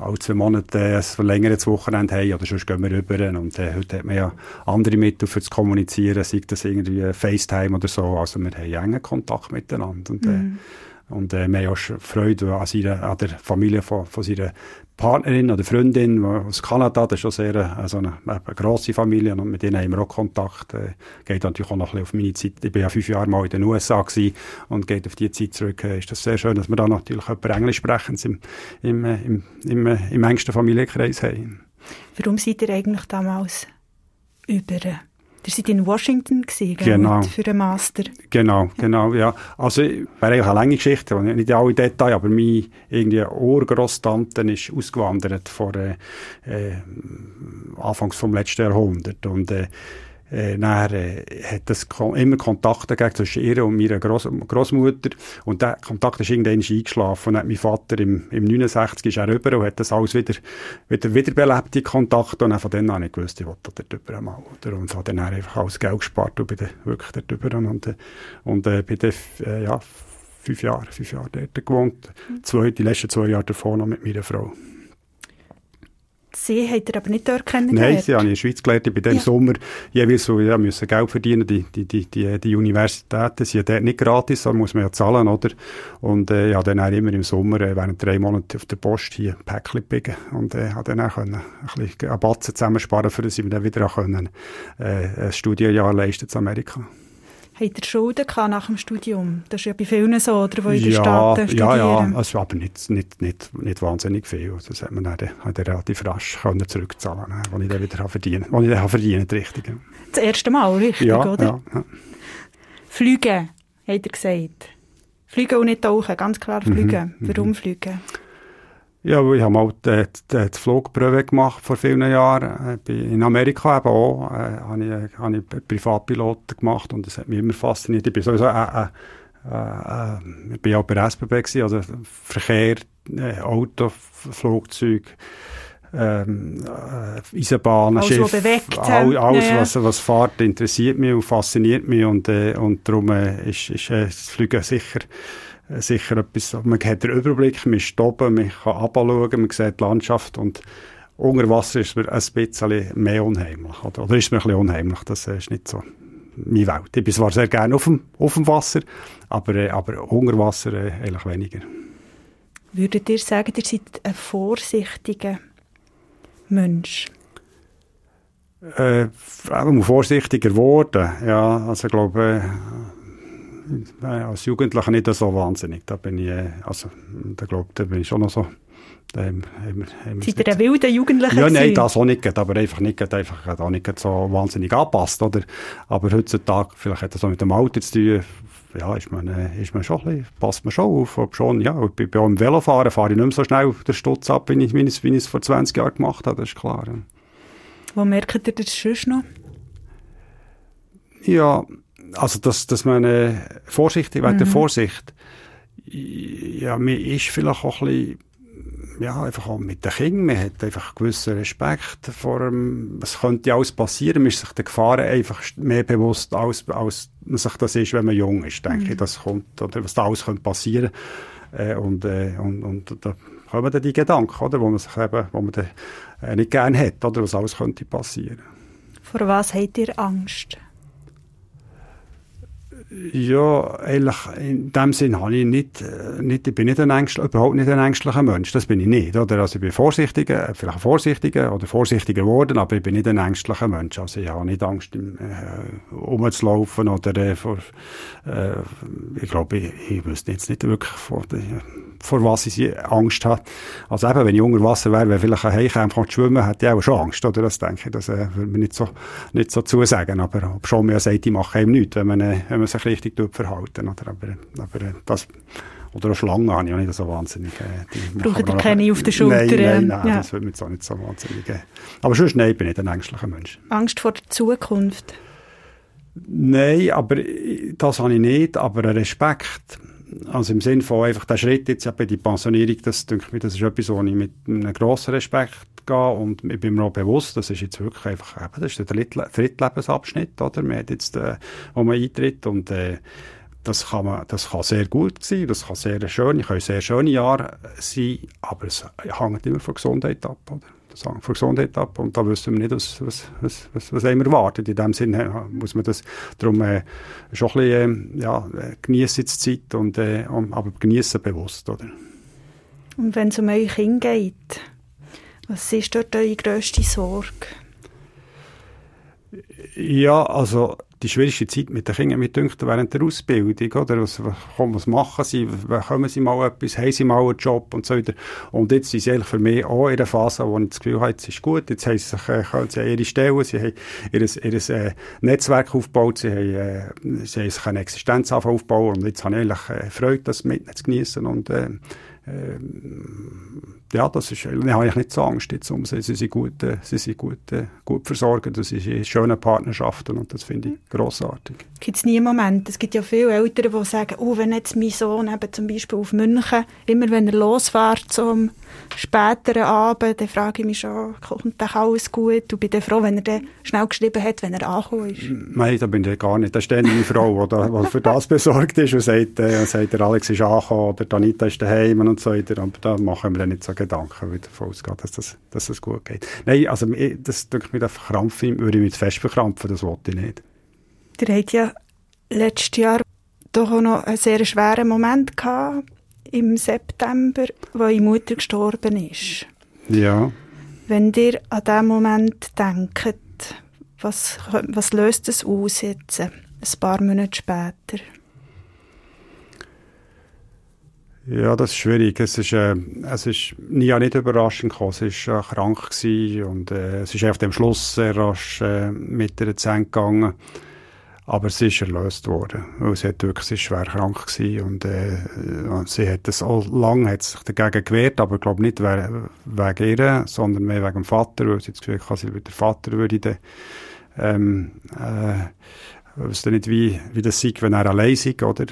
alle zwei Monate äh, ein verlängertes Wochenende haben oder sonst gehen wir rüber. Und äh, heute hat man ja andere Mittel für zu kommunizieren, sei das irgendwie FaceTime oder so. Also wir haben engen Kontakt miteinander. Und, äh, mhm. Und äh, wir haben auch Freude an, seiner, an der Familie von, von seiner Partnerin oder Freundin aus Kanada. Das ist schon sehr also eine, eine grosse Familie und mit denen haben wir auch Kontakt. Äh, geht natürlich auch noch ein bisschen auf meine Zeit. Ich war ja fünf Jahre mal in den USA und geht auf die Zeit zurück. Äh, ist das sehr schön, dass wir da natürlich jemanden Englisch sprechen im, im, äh, im, im, äh, im engsten Familienkreis haben. Warum seid ihr eigentlich damals über Ihr seid in Washington gewesen, genau. für einen Master. Genau, genau, ja. Also, wäre eigentlich eine lange Geschichte, nicht alle Details, aber meine irgendwie Urgroßtante ist ausgewandert vor äh, äh, Anfangs vom letzten Jahrhundert und äh, äh, dann, äh, hat es immer Kontakte gegeben zwischen ihr und meiner Gross Großmutter und der Kontakt ist irgendwann eingeschlafen. Und hat mein Vater im, im 69 ist er rüber und hat das alles wieder, wieder wiederbelebt, die Kontakte. Und von dann an ich gewusst, ich wollte dort rüber mal, oder? und habe dann einfach alles Geld gespart und bin dann wirklich dort rüber und, äh, und äh, bin dann, äh, ja, fünf Jahre, fünf Jahre dort gewohnt, zwei, die letzten zwei Jahre davor noch mit meiner Frau. Sie hat er aber nicht dort kennengelernt? Nein, sie habe ich in der Schweiz gelernt. Ich bin ja. Sommer jeweils so, ja, müssen Geld verdienen. Die, die, die, die, die Universitäten sind ja dort nicht gratis, da muss man ja zahlen, oder? Und äh, ich habe dann auch immer im Sommer äh, während drei Monaten auf der Post hier ein Päckchen biegen und äh, habe dann auch können, ein bisschen Batzen zusammensparen, für dass ich mir dann wieder auch können, äh, ein Studienjahr leisten in Amerika. Habt ihr Schulden nach dem Studium? Das ist ja bei vielen so, oder, die in den ja, Staaten studieren. Ja, ja, also, aber nicht, nicht, nicht, nicht wahnsinnig viel. Also, das hat man dann, hat relativ rasch können zurückzahlen können, als ich dann wieder verdienen konnte. ich dann verdient richtig. Das erste Mal, richtig, ja, oder? Ja, ja. Fliegen, hat er gesagt. Fliegen und nicht tauchen, ganz klar mhm, fliegen. Mhm, Warum fliegen? Ja, ich habe mal die, die, die Flugprüfe gemacht vor vielen Jahren. Äh, in Amerika eben auch, äh, habe ich, habe ich Privatpiloten gemacht und das hat mich immer fasziniert. Ich bin sowieso äh, äh, äh, ich bin auch bei der SBB gewesen, also Verkehr, äh, Auto, Flugzeug, ähm, äh, Eisenbahnen, alles, Schiff, bewegt, all, alles, ja. was, was fährt, interessiert mich und fasziniert mich und, und darum ist, ist das Fliegen sicher sicher etwas, man hat den Überblick, man ist oben, man kann runterschauen, man sieht die Landschaft und unter Wasser ist mir ein bisschen mehr unheimlich, oder, oder ist mir ein bisschen unheimlich, das ist nicht so meine Welt. Ich bin zwar sehr gerne auf dem, auf dem Wasser, aber, äh, aber unter Wasser äh, eigentlich weniger. Würdet ihr sagen, ihr seid ein vorsichtiger Mensch? Äh, vorsichtiger geworden, ja, also ich glaube, äh, als Jugendlicher nicht so wahnsinnig. Da bin ich, äh, also, da glaube da bin ich schon noch so. Da haben, haben, haben Seid ihr ein wilder Jugendlicher? Ja, nein, das auch nicht, aber einfach nicht, einfach auch nicht so wahnsinnig angepasst, oder? Aber heutzutage, vielleicht hat das auch mit dem Alter zu tun, ja, ist man, äh, ist man schon ein bisschen, passt man schon auf, ob schon, ja, ich bin, beim Velofahren fahre ich nicht mehr so schnell den Stutz ab, wie ich, wie ich, wie ich es vor 20 Jahren gemacht habe, das ist klar. Ja. Wo merkt ihr das sonst noch? Ja, also dass, dass man äh, vorsichtig, mhm. Vorsicht, ja, mir ist vielleicht auch ein bisschen, ja, einfach auch mit den Kindern, man hat einfach gewissen Respekt vor dem, es könnte alles passieren, man ist sich der Gefahren einfach mehr bewusst, als, als man sich das ist, wenn man jung ist, denke mhm. ich, das kommt, oder was da alles könnte passieren, äh, und, äh, und, und da kommen dann die Gedanken, oder, wo man sich eben, wo man dann äh, nicht gerne hat, oder, was alles könnte passieren. Vor was habt ihr Angst? Ja, eigentlich in dem Sinn habe ich nicht, äh, nicht ich bin nicht ein Ängstl überhaupt nicht ein ängstlicher Mensch. Das bin ich nicht, oder? Also ich bin vorsichtiger, vielleicht vorsichtiger oder vorsichtiger geworden, aber ich bin nicht ein ängstlicher Mensch. Also ich habe nicht Angst, im, äh, rumzulaufen oder äh, vor, äh, ich glaube, ich, ich wüsste jetzt nicht wirklich vor, vor was ich Angst habe. Also eben, wenn ich unter Wasser wäre, wenn vielleicht ein Hai käme, schwimmen, hätte ich auch schon Angst, oder? Das denke ich, das äh, würde mir nicht so, nicht so zusagen. Aber ob schon mir sagt, ich mache eben nichts, wenn man, äh, wenn man sich richtig verhalten. Oder? Aber, aber das, oder auch Schlangen habe ich auch nicht so wahnsinnig. Äh, Braucht ihr keine auf der Schulter? Nein, nein, nein ja. das würde mir jetzt auch nicht so wahnsinnig. Äh. Aber sonst, nein, bin ich nicht ein ängstlicher Mensch. Angst vor der Zukunft? Nein, aber das habe ich nicht, aber Respekt also im Sinne von einfach der Schritt jetzt bei der Pensionierung, das denke ich, das ist etwas, wo ich mit einem grossen Respekt gehe und ich bin mir auch bewusst, das ist jetzt wirklich einfach, eben, das ist der dritte, Lebensabschnitt, oder? Man hat jetzt, äh, wo man eintritt und äh, das kann, man, das kann sehr gut sein, das kann sehr schön, können sehr schöne Jahre sein, aber es hängt immer von Gesundheit ab, oder? Hängt von Gesundheit ab und da wissen wir nicht, was, was, was, was, was einem erwartet. In dem Sinne muss man das darum äh, schon ein bisschen, äh, ja, geniessen die Zeit, und, äh, aber genießen bewusst, oder? Und wenn es um eure Kinder geht, was ist dort eure grösste Sorge? Ja, also die schwierigste Zeit mit den Kindern mit während der Ausbildung, oder? Was, was machen sie? Bekommen sie mal etwas? Haben sie mal einen Job? Und so weiter. Und jetzt sind sie eigentlich für mich auch in einer Phase, wo ich das Gefühl habe, jetzt ist gut. Jetzt haben sie, sich, äh, können sie ihre Stellen, sie haben ihr, ihr äh, Netzwerk aufgebaut, sie haben, äh, sie haben sich eine Existenz aufgebaut und jetzt habe ich eigentlich äh, Freude, das mit zu genießen und äh, äh, ja, das ist, da habe ich nicht so Angst jetzt um sie. Sie sind gut, äh, sie sind gut, äh, gut versorgt, das sind schöne Partnerschaften und das finde ich grossartig. Gibt es nie einen Moment, es gibt ja viele Eltern, die sagen, oh, wenn jetzt mein Sohn eben zum Beispiel auf München, immer wenn er losfährt zum späteren Abend, dann frage ich mich schon, kommt dann alles gut? Und bin dann froh, wenn er dann schnell geschrieben hat, wenn er angekommen ist. Nein, da bin ich gar nicht. Da ist dann meine Frau, die für das besorgt ist und sagt, äh, sagt der Alex ist angekommen oder Anita ist daheim und so weiter. Aber da machen wir dann nicht so Gedanken, wie davon ausgeht, dass das, dass das gut geht. Nein, also das drückt mich einfach krampfen, würde ich mich fest verkrampfen, das wollte ich nicht. Ihr habt ja letztes Jahr doch auch noch einen sehr schweren Moment gehabt, im September, wo eure Mutter gestorben ist. Ja. Wenn ihr an diesen Moment denkt, was, was löst das aus jetzt, ein paar Monate später? Ja, das ist schwierig. Es ist, äh, es ist ja nicht überraschend gekommen. Sie war äh, krank gewesen und äh, es ist auf dem Schluss sehr rasch äh, mit der Zähne gegangen. Aber sie ist erlöst worden, sie hat wirklich, sie ist schwer krank gewesen und äh, sie hat das auch lange hat sich dagegen gewehrt, aber ich glaube nicht wegen, wegen ihr, sondern mehr wegen dem Vater, weil sie das Gefühl hatte, sie der Vater würde dann, ähm, äh, wüsste nicht, wie, wie das sei, wenn er allein sei, oder?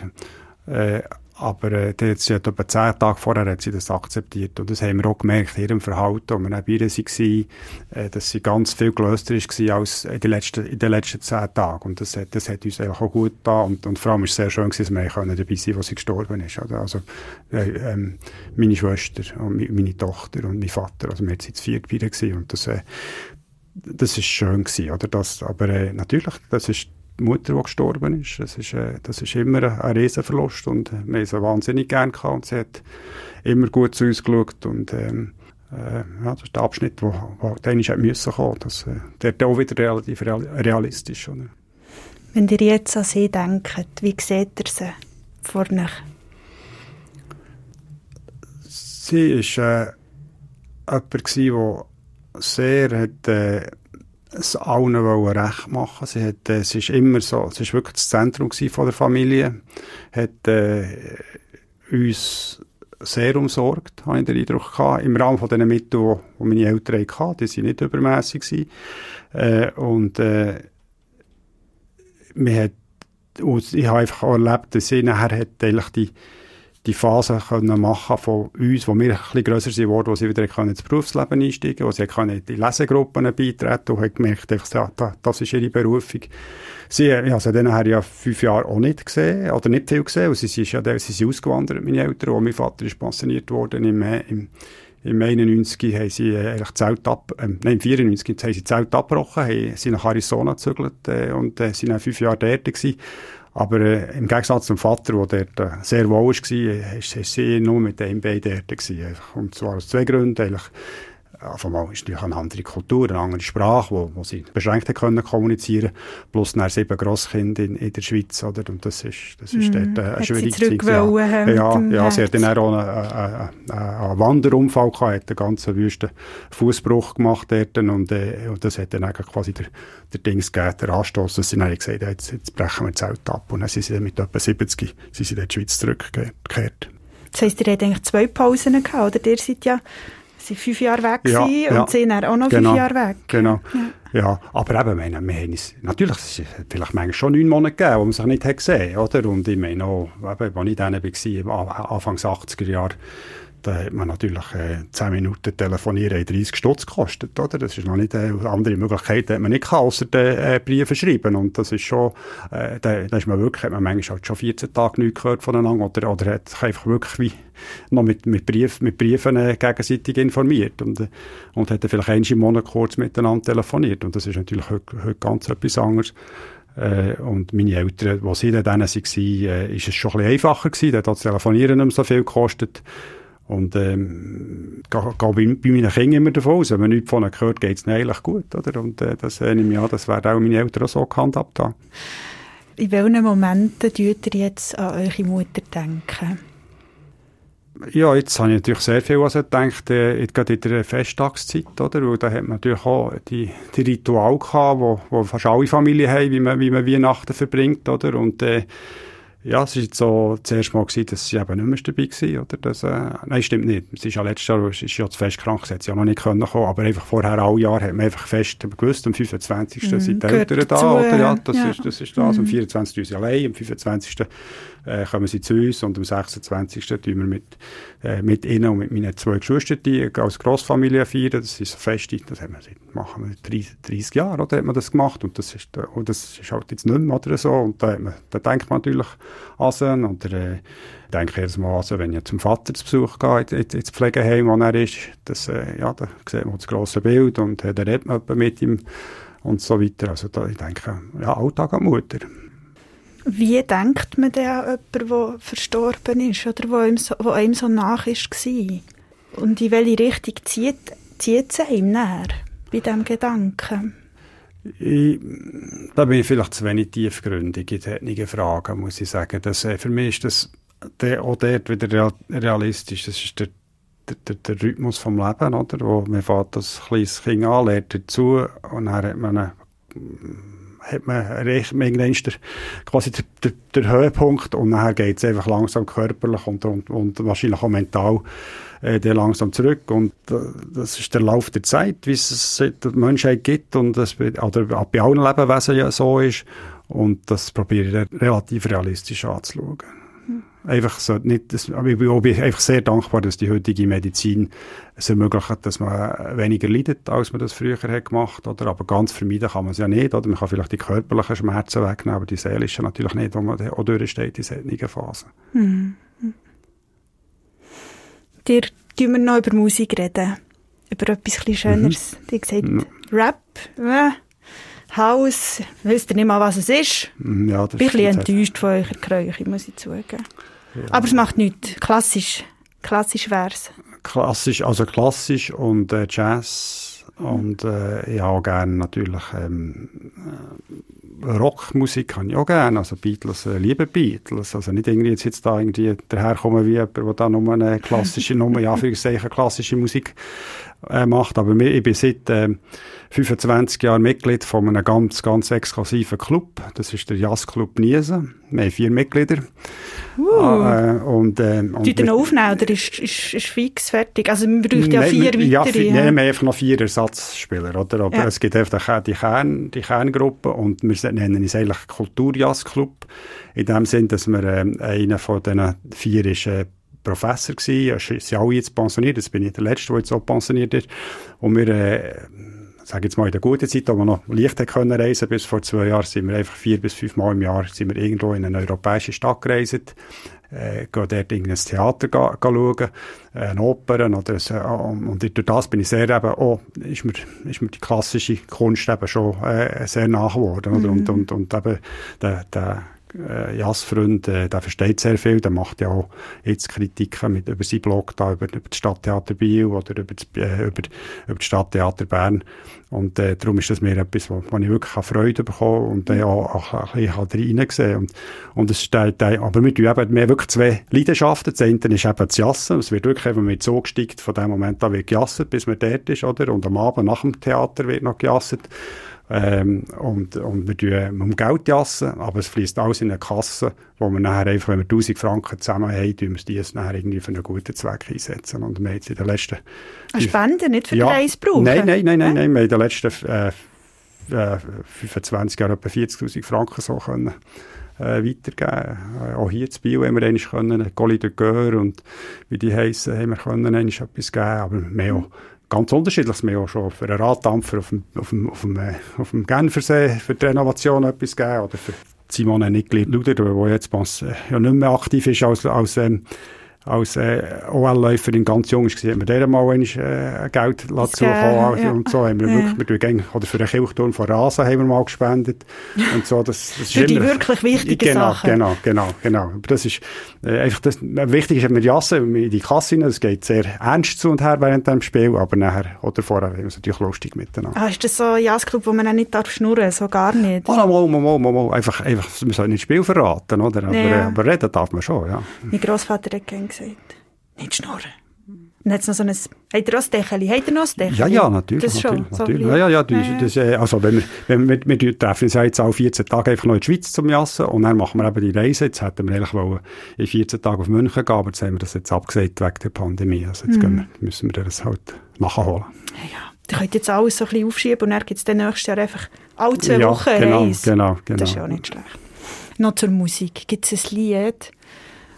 Äh, aber äh, die, sie hat etwa zehn Tage vorher hat sie das akzeptiert. Und das haben wir auch gemerkt in ihrem Verhalten, als wir bei ihr waren, äh, dass sie ganz viel gelöster war als in den letzten, in den letzten zehn Tagen. Und das, das hat uns auch gut da und, und vor allem ist es sehr schön dass wir dabei sein als sie gestorben ist. Also äh, ähm, meine Schwester und meine Tochter und mein Vater, also wir waren jetzt vier bei ihr und das, äh, das schön gewesen, oder? Das, aber äh, natürlich, das ist Mutter, die gestorben ist. Das ist, äh, das ist immer ein, Riesenverlust und äh, wir haben sie wahnsinnig gern gehabt und sie hat immer gut zu uns geschaut und ähm, äh, ja, das ist der Abschnitt, wo, wo dann ist müssen kommen. Das, äh, der ist auch wieder relativ realistisch. Oder? Wenn ihr jetzt an sie denkt, wie seht ihr sie vor euch? Sie war äh, jemand, der sehr hat, äh, es allen recht machen. Sie hat, äh, ist immer so, sie ist wirklich das Zentrum von der Familie, hat äh, uns sehr umsorgt, habe ich den Eindruck gehabt, im Rahmen von den Mitteln, die, meine Eltern hatten, die sind nicht übermässig äh, und äh, hat, und ich habe einfach auch erlebt, dass sie nachher hat eigentlich die die Phase können machen von uns, wo wir ein bisschen grösser sind wo sie wieder können ins Berufsleben einsteigen wo sie können in die Lesegruppen beitreten und haben gemerkt, ja, das ist ihre Berufung. Sie, ich habe sie dann ja fünf Jahre auch nicht gesehen, oder nicht viel gesehen, und sie, sie, ist ja, sie sind ausgewandert, meine Eltern, wo mein Vater ist pensioniert worden im, im im 91 haben sie äh, eigentlich Zelt ab, äh, nein, im 94 haben sie Zelt abgebrochen, haben, sind nach Arizona gezügelt äh, und äh, sind dann fünf Jahre dort gewesen. Aber äh, im Gegensatz zum Vater, der dort äh, sehr wohl war, war sie nur mit dem Bein dort. Gewesen. Und zwar aus zwei Gründen. Eigentlich einmal ist natürlich eine andere Kultur, eine andere Sprache, wo, wo sie beschränkt können kommunizieren, plus dann sieben Grosskinder in, in der Schweiz, oder? Und das ist, das ist mm, dort äh, eine schwierige Zeit. Ja, ja, ja sie hat dann auch einen, einen, einen Wanderunfall gehabt, hat einen ganzen wüsten Fußbruch gemacht dort und, äh, und das hat dann eigentlich quasi der, der Dings gegeben, der Anstoß, dass sie dann gesagt haben, jetzt, jetzt brechen wir das Zelt ab und dann sind sie dann mit etwa 70 sind sie in die Schweiz zurückgekehrt. Das heisst, ihr habt eigentlich zwei Pausen gehabt, oder? Ihr seid ja Sie fünf Jahre weg ja, ja. und sie sind auch noch genau, fünf Jahre weg. Genau. Ja. Ja, aber eben, meine, wir haben es, natürlich, es ist vielleicht manchmal schon neun Monate gegeben, wo man sich nicht hat gesehen hat, oder? Und ich meine auch, eben, als ich dann war, Anfangs 80er Jahre, da hat man natürlich äh, 10 Minuten telefonieren 30 Stutz gekostet, oder? Das ist noch nicht, äh, andere Möglichkeiten hat man nicht gehabt, außer den äh, Briefe schreiben. Und das ist schon, äh, da, da ist man wirklich, hat man manchmal halt schon 14 Tage nichts gehört voneinander, oder, oder hat sich einfach wirklich wie noch mit, mit, Brief, mit Briefen äh, gegenseitig informiert und, äh, und hat dann vielleicht einmal im Monat kurz miteinander telefoniert. Und das ist natürlich heute, heute ganz etwas anderes. Äh, und meine Eltern, als sie dann waren, äh, ist es schon ein bisschen einfacher gewesen. Da hat das Telefonieren nicht mehr so viel gekostet. Und ähm, gehe bei, bei meinen Kindern immer davon aus, wenn man nichts von ihnen hört, geht es ihnen eigentlich gut. Oder? Und äh, das äh, nehme ich an, das werden auch meine Eltern auch so gehandhabt haben. In welchen Momenten tut ihr jetzt an eure Mutter denken? Ja, jetzt habe ich natürlich sehr viel was gedacht, äh, gerade in der Festtagszeit, oder? Weil da hat man natürlich auch die, die Ritual gehabt, wo, wo fast alle Familien haben, wie man, wie man Weihnachten verbringt, oder? Und, äh, ja, es war so das erste Mal, gewesen, dass sie eben nicht mehr dabei war. Oder? Das, äh, nein, stimmt nicht. Sie ist ja letztes Jahr ist ja zu fest krank, sie hat ja noch nicht können kommen, aber einfach vorher alle Jahre hat man einfach fest gewusst, am 25. Mhm, sind die Eltern da, oder? Ja, das, ja. Ist, das ist das. Mhm. Am 24. ist sie allein, am 25 äh, kommen sie zu uns und am 26. tun wir mit, äh, mit ihnen und mit meinen zwei Geschwistern als Grossfamilie feiern. Das ist so fest, das haben wir seit, machen wir 30, 30 Jahre, oder, hat man das gemacht und das ist, und das ist halt jetzt nicht mehr oder so und da, man, da denkt man natürlich an sie und äh, denke jedes Mal, also, wenn ich zum Vater zu Besuch gehe, ins Pflegeheim, wo er ist, das, äh, ja, da sieht man das grosse Bild und äh, da redet man mit ihm und so weiter. Also da, ich denke, ja, Alltag an Mutter. Wie denkt man denn an jemanden, der verstorben ist oder wo einem so, einem so nach ist war? Und in welche Richtung zieht, zieht es einem näher bei diesem Gedanken? Ich, da bin ich vielleicht zu wenig tiefgründig in solchen Fragen, muss ich sagen. Das, äh, für mich ist das der, auch dort wieder realistisch. Das ist der, der, der, Rhythmus vom Leben, oder? Wo man fährt das kleines Kind an, lernt dazu und dann hat man eine hat man recht, irgendwann ist der, quasi der, der, der Höhepunkt und nachher geht es einfach langsam körperlich und, und, und wahrscheinlich auch mental äh, der langsam zurück und äh, das ist der Lauf der Zeit, wie es der Menschheit gibt und das oder bei allen Lebewesen ja so ist und das probiere ich relativ realistisch anzuschauen einfach so nicht, das, ich bin einfach sehr dankbar, dass die heutige Medizin es ermöglicht, dass man weniger leidet, als man das früher hat gemacht, oder? Aber ganz vermeiden kann man es ja nicht, oder? Man kann vielleicht die körperlichen Schmerzen wegnehmen, aber die seelischen natürlich nicht, wo man auch durchsteht in solchen Phasen. Mhm. Dir tun wir noch über Musik reden. Über etwas Schöneres. Mhm. Die gesagt, mhm. Rap, äh, House, wisst ihr nicht mal, was es ist? Mhm, ja, das Bin ein bisschen enttäuscht von eurer Kräuche, muss ich zugeben. Aber es macht nichts. Klassisch. Klassisch wär's. Klassisch, also klassisch und äh, Jazz und äh, ich auch gerne natürlich ähm, äh, Rockmusik kann ich auch gerne, also Beatles, äh, liebe Beatles, also nicht irgendwie jetzt, jetzt da irgendwie daherkommen wie jemand, der da nur eine klassische, nur ja, für klassische Musik äh, macht, aber ich bin seit äh, 25 Jahren Mitglied von einem ganz, ganz exklusiven Club, das ist der Jazzclub Niesen, wir haben vier Mitglieder Uh. Äh, und, äh, und Tut noch aufnehmen oder ist, ist, ist fix fertig? Also man braucht ja vier weitere. Ja, vier, ja. wir haben einfach noch vier Ersatzspieler, oder? Aber ja. es gibt einfach die, Kern, die Kerngruppe und wir nennen es eigentlich Kulturjazzclub. In dem Sinn, dass wir äh, einer von diesen vier ist äh, Professor gewesen, sind alle jetzt pensioniert, jetzt bin ich der Letzte, der jetzt auch pensioniert ist. Und wir äh, sage jetzt mal in der guten Zeit, wo wir noch leicht können reisen bis vor zwei Jahren, sind wir einfach vier bis fünf Mal im Jahr sind wir irgendwo in eine europäische Stadt gereist, äh, gehen dort in ein Theater ga, ga schauen, äh, eine Oper oder so, und durch das bin ich sehr eben, oh, ist mir, ist mir die klassische Kunst eben schon äh, sehr nach geworden, mhm. und, und, und eben der, der äh, Jazzfreund, äh, der versteht sehr viel, der macht ja auch jetzt Kritiken mit, über seinen Blog da, über, über das Stadttheater Biel oder über das, äh, über, über das Stadttheater Bern. Und äh, darum ist das mir etwas, wo, wo ich wirklich Freude bekommen und äh, auch, auch ein bisschen halt reingesehen. Und, und es steht, äh, aber wir tun eben, wir wirklich zwei Leidenschaften. Das eine ist eben das Jassen. Es wird wirklich eben mit so gestickt, von dem Moment an wird gejasset, bis man dort ist, oder? Und am Abend nach dem Theater wird noch gejasset. Ähm, und, und wir tun um Geld jassen, aber es fließt alles in eine Kasse, wo wir nachher einfach, wenn wir 1000 Franken zusammen haben, tun wir die es nachher irgendwie für einen guten Zweck einsetzen. Und wir haben jetzt in den letzten... Eine Spende, nicht für ja, den Reis brauchen? Nein, nein, nein, nein, nein, wir haben in den letzten äh, äh, 25 Jahren etwa 40'000 Franken so können äh, weitergeben. Äh, auch hier zu Bio haben wir einmal können, Golli de Geur und wie die heissen, haben wir können einmal etwas geben, aber mehr auch ganz unterschiedliches. Wir haben auch schon für einen Raddampfer auf dem, auf dem, auf dem, äh, auf dem Genfersee für die Renovation etwas gegeben oder für Simone Nickli-Luder, der jetzt äh, ja nicht mehr aktiv ist als, als ähm, als äh, OL-Läuferin ganz jung war, haben wir der mal ein, äh, Geld zukommen ja. und so. Haben wir ja. wirklich, wir oder für den Kirchturm von Rasen haben wir mal gespendet und so. Das, das für die wirklich wichtigen genau, Sachen. Genau, genau, genau. Aber das ist äh, einfach das, wichtig ist, dass wir jassen in die Kasse rein. Es geht sehr ernst zu und her während dem Spiel, aber nachher oder vorher haben wir es natürlich lustig miteinander. Ah, ist das so ein Jazzclub, wo man auch nicht darf schnurren, so gar nicht? Oh, mal, mal, mal, mal, mal. Einfach, einfach, man soll nicht das Spiel verraten, oder? Aber, ja. aber reden darf man schon, ja. Mein Grossvater hat gerne gesagt, nicht schnurren. Hat es noch so ein, hat er auch Dächeli? Hat er noch ein Dächeli? Ja, ja, natürlich. Das schon, natürlich. So ja, ja, ja, das, ja, das, äh, also wenn wir, wenn wir, wir, wir treffen uns jetzt alle 14 Tage einfach noch in die Schweiz zum Jassen und dann machen wir eben die Reise. Jetzt hätten wir eigentlich wollen in 14 Tagen auf München gehen, aber jetzt haben wir das jetzt abgesagt wegen der Pandemie. Also jetzt mhm. wir, müssen wir das halt nachholen. Ja, ja. Ihr könnt jetzt alles so ein bisschen aufschieben und dann gibt es dann nächstes Jahr einfach alle zwei ja, Wochen genau, Reise. Genau, genau. Das ist auch nicht schlecht. Noch zur Musik. Gibt es ein Lied,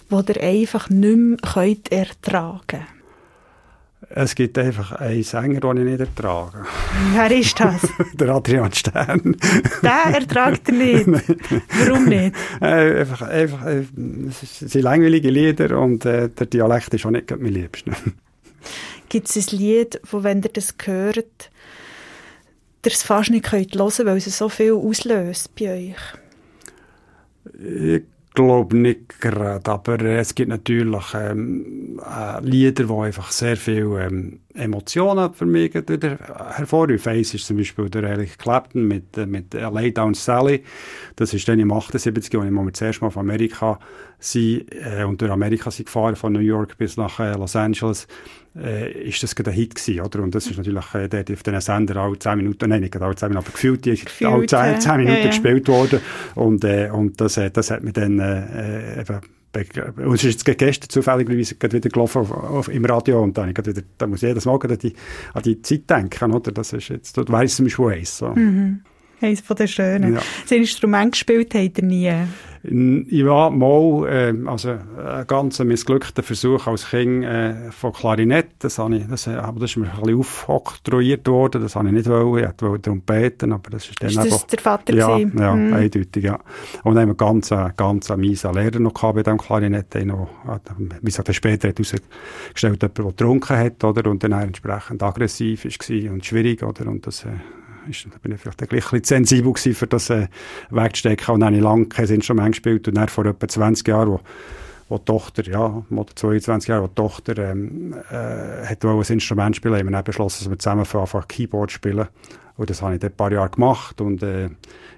das ihr einfach nicht mehr könnt ertragen könnt? Es gibt einfach einen Sänger, den ich nicht ertrage. Wer ist das? der Adrian Stern. Den ertragt er nicht? Warum nicht? Äh, einfach, einfach, äh, es sind langweilige Lieder und äh, der Dialekt ist auch nicht mein Liebster. Gibt es ein Lied, wo, wenn ihr das hört, ihr es fast nicht hören könnt, weil es so viel auslöst bei euch? Ich glaube nicht gerade, aber es gibt natürlich ähm, äh, Lieder, die einfach sehr viel ähm, Emotionen für mich hervorrufen. Face ist zum Beispiel der Eric Clapton mit, äh, mit Lay Down Sally. Das ist dann im 78, als ich das erste Mal von Amerika sie äh, und durch Amerika sind gefahren, von New York bis nach äh, Los Angeles, äh, ist das gerade ein Hit gewesen, oder? Und das ist natürlich äh, dort auf diesen Sender alle 10 Minuten, nein, nicht alle 10 Minuten, aber gefühlt, die ist alle 10, 10 Minuten ja, ja. gespielt worden. Und, äh, und das, äh, das hat mir dann äh, äh eben es ist jetzt gestern zufälligerweise wieder gelaufen auf, auf, im Radio und dann, wieder, da muss ich jedes Mal an die, an die Zeit denken, oder? Das ist jetzt, da weiss zum Beispiel so. Mhm. Eines von den Schönen. Ja. Das Instrument gespielt hat er nie? Ja, mal, äh, also ein ganz missglückter Versuch als Kind äh, von Klarinett, das, habe ich, das, aber das ist mir ein bisschen aufoktroyiert worden, das habe ich nicht wollen, ich wollte Trompeten, aber das ist dann ist das der Vater Ja, gewesen? ja mhm. eindeutig, ja. Und dann haben wir ganz, äh, ganz einen miesen Lehrer noch gehabt bei diesem Klarinett, der noch, wie gesagt, später hat herausgestellt, jemand, der getrunken hat, oder, und dann entsprechend aggressiv war und schwierig, oder, und das, äh, ist, da bin ich vielleicht ein bisschen sensibel gewesen, für das äh, wegzustecken. Und dann habe ich lange kein Instrument gespielt und dann vor etwa 20 Jahren, wo, wo die Tochter, ja, oder 22 Jahre, wo die Tochter ähm, äh, hat ein Instrument spielen, haben wir dann beschlossen, dass wir zusammen einfach Keyboard spielen. Und das habe ich dann ein paar Jahre gemacht und äh,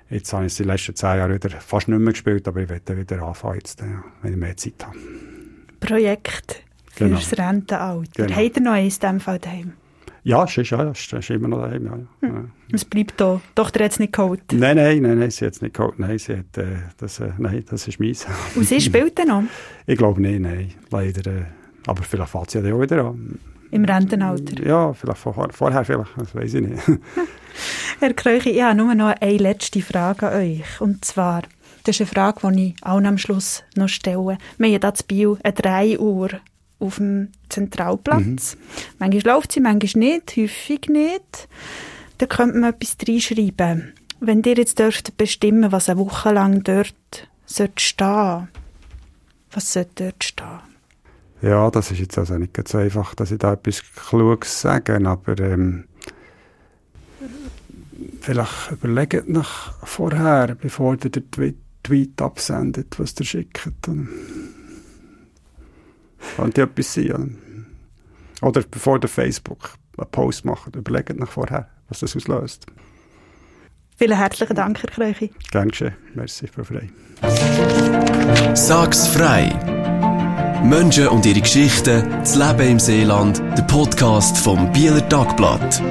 jetzt habe ich es die letzten zehn Jahre wieder fast nicht mehr gespielt, aber ich werde wieder anfangen, jetzt, äh, wenn ich mehr Zeit habe. Projekt fürs genau. Rentenalter. Genau. Habt ihr noch eins in diesem Fall daheim? Ja, es ist, ja, es ist immer noch daheim. Ja, ja. Hm. Es bleibt da. Doch, der hat es nicht geholt. Nein, nein, nein, nein, sie hat es nicht geholt. Nein, sie hat, äh, das, äh, nein, das ist meins. Und sie spielt dann noch? Ich glaube nicht, nein, leider. Äh, aber vielleicht fällt sie ja auch wieder an. Im Rentenalter? Ja, vielleicht vor, vorher, vielleicht, das weiß ich nicht. Herr Kreuchi, ich habe nur noch eine letzte Frage an euch. Und zwar, das ist eine Frage, die ich auch am Schluss noch stelle. Wir haben hier in Biel eine 3 Uhr auf dem Zentralplatz. Mhm. Manchmal läuft sie, manchmal nicht, häufig nicht. Da könnte man etwas reinschreiben. Wenn ihr jetzt dürft bestimmen, was eine Woche lang dort sollte stehen, was sollte dort stehen? Ja, das ist jetzt also nicht so einfach, dass ich da etwas Kluges sage, aber ähm, vielleicht überlegt nach vorher, bevor ihr den Tweet absendet, was ihr schickt. Könnte etwas sein. Oder bevor der Facebook einen Post macht, überlegt nach vorher, was das auslöst. Vielen herzlichen Dank, Herr Kreuchi. Gern geschehen. Merci, Frau Frei. Sag's frei! Menschen und ihre Geschichten, das Leben im Seeland, der Podcast vom Bieler Tagblatt.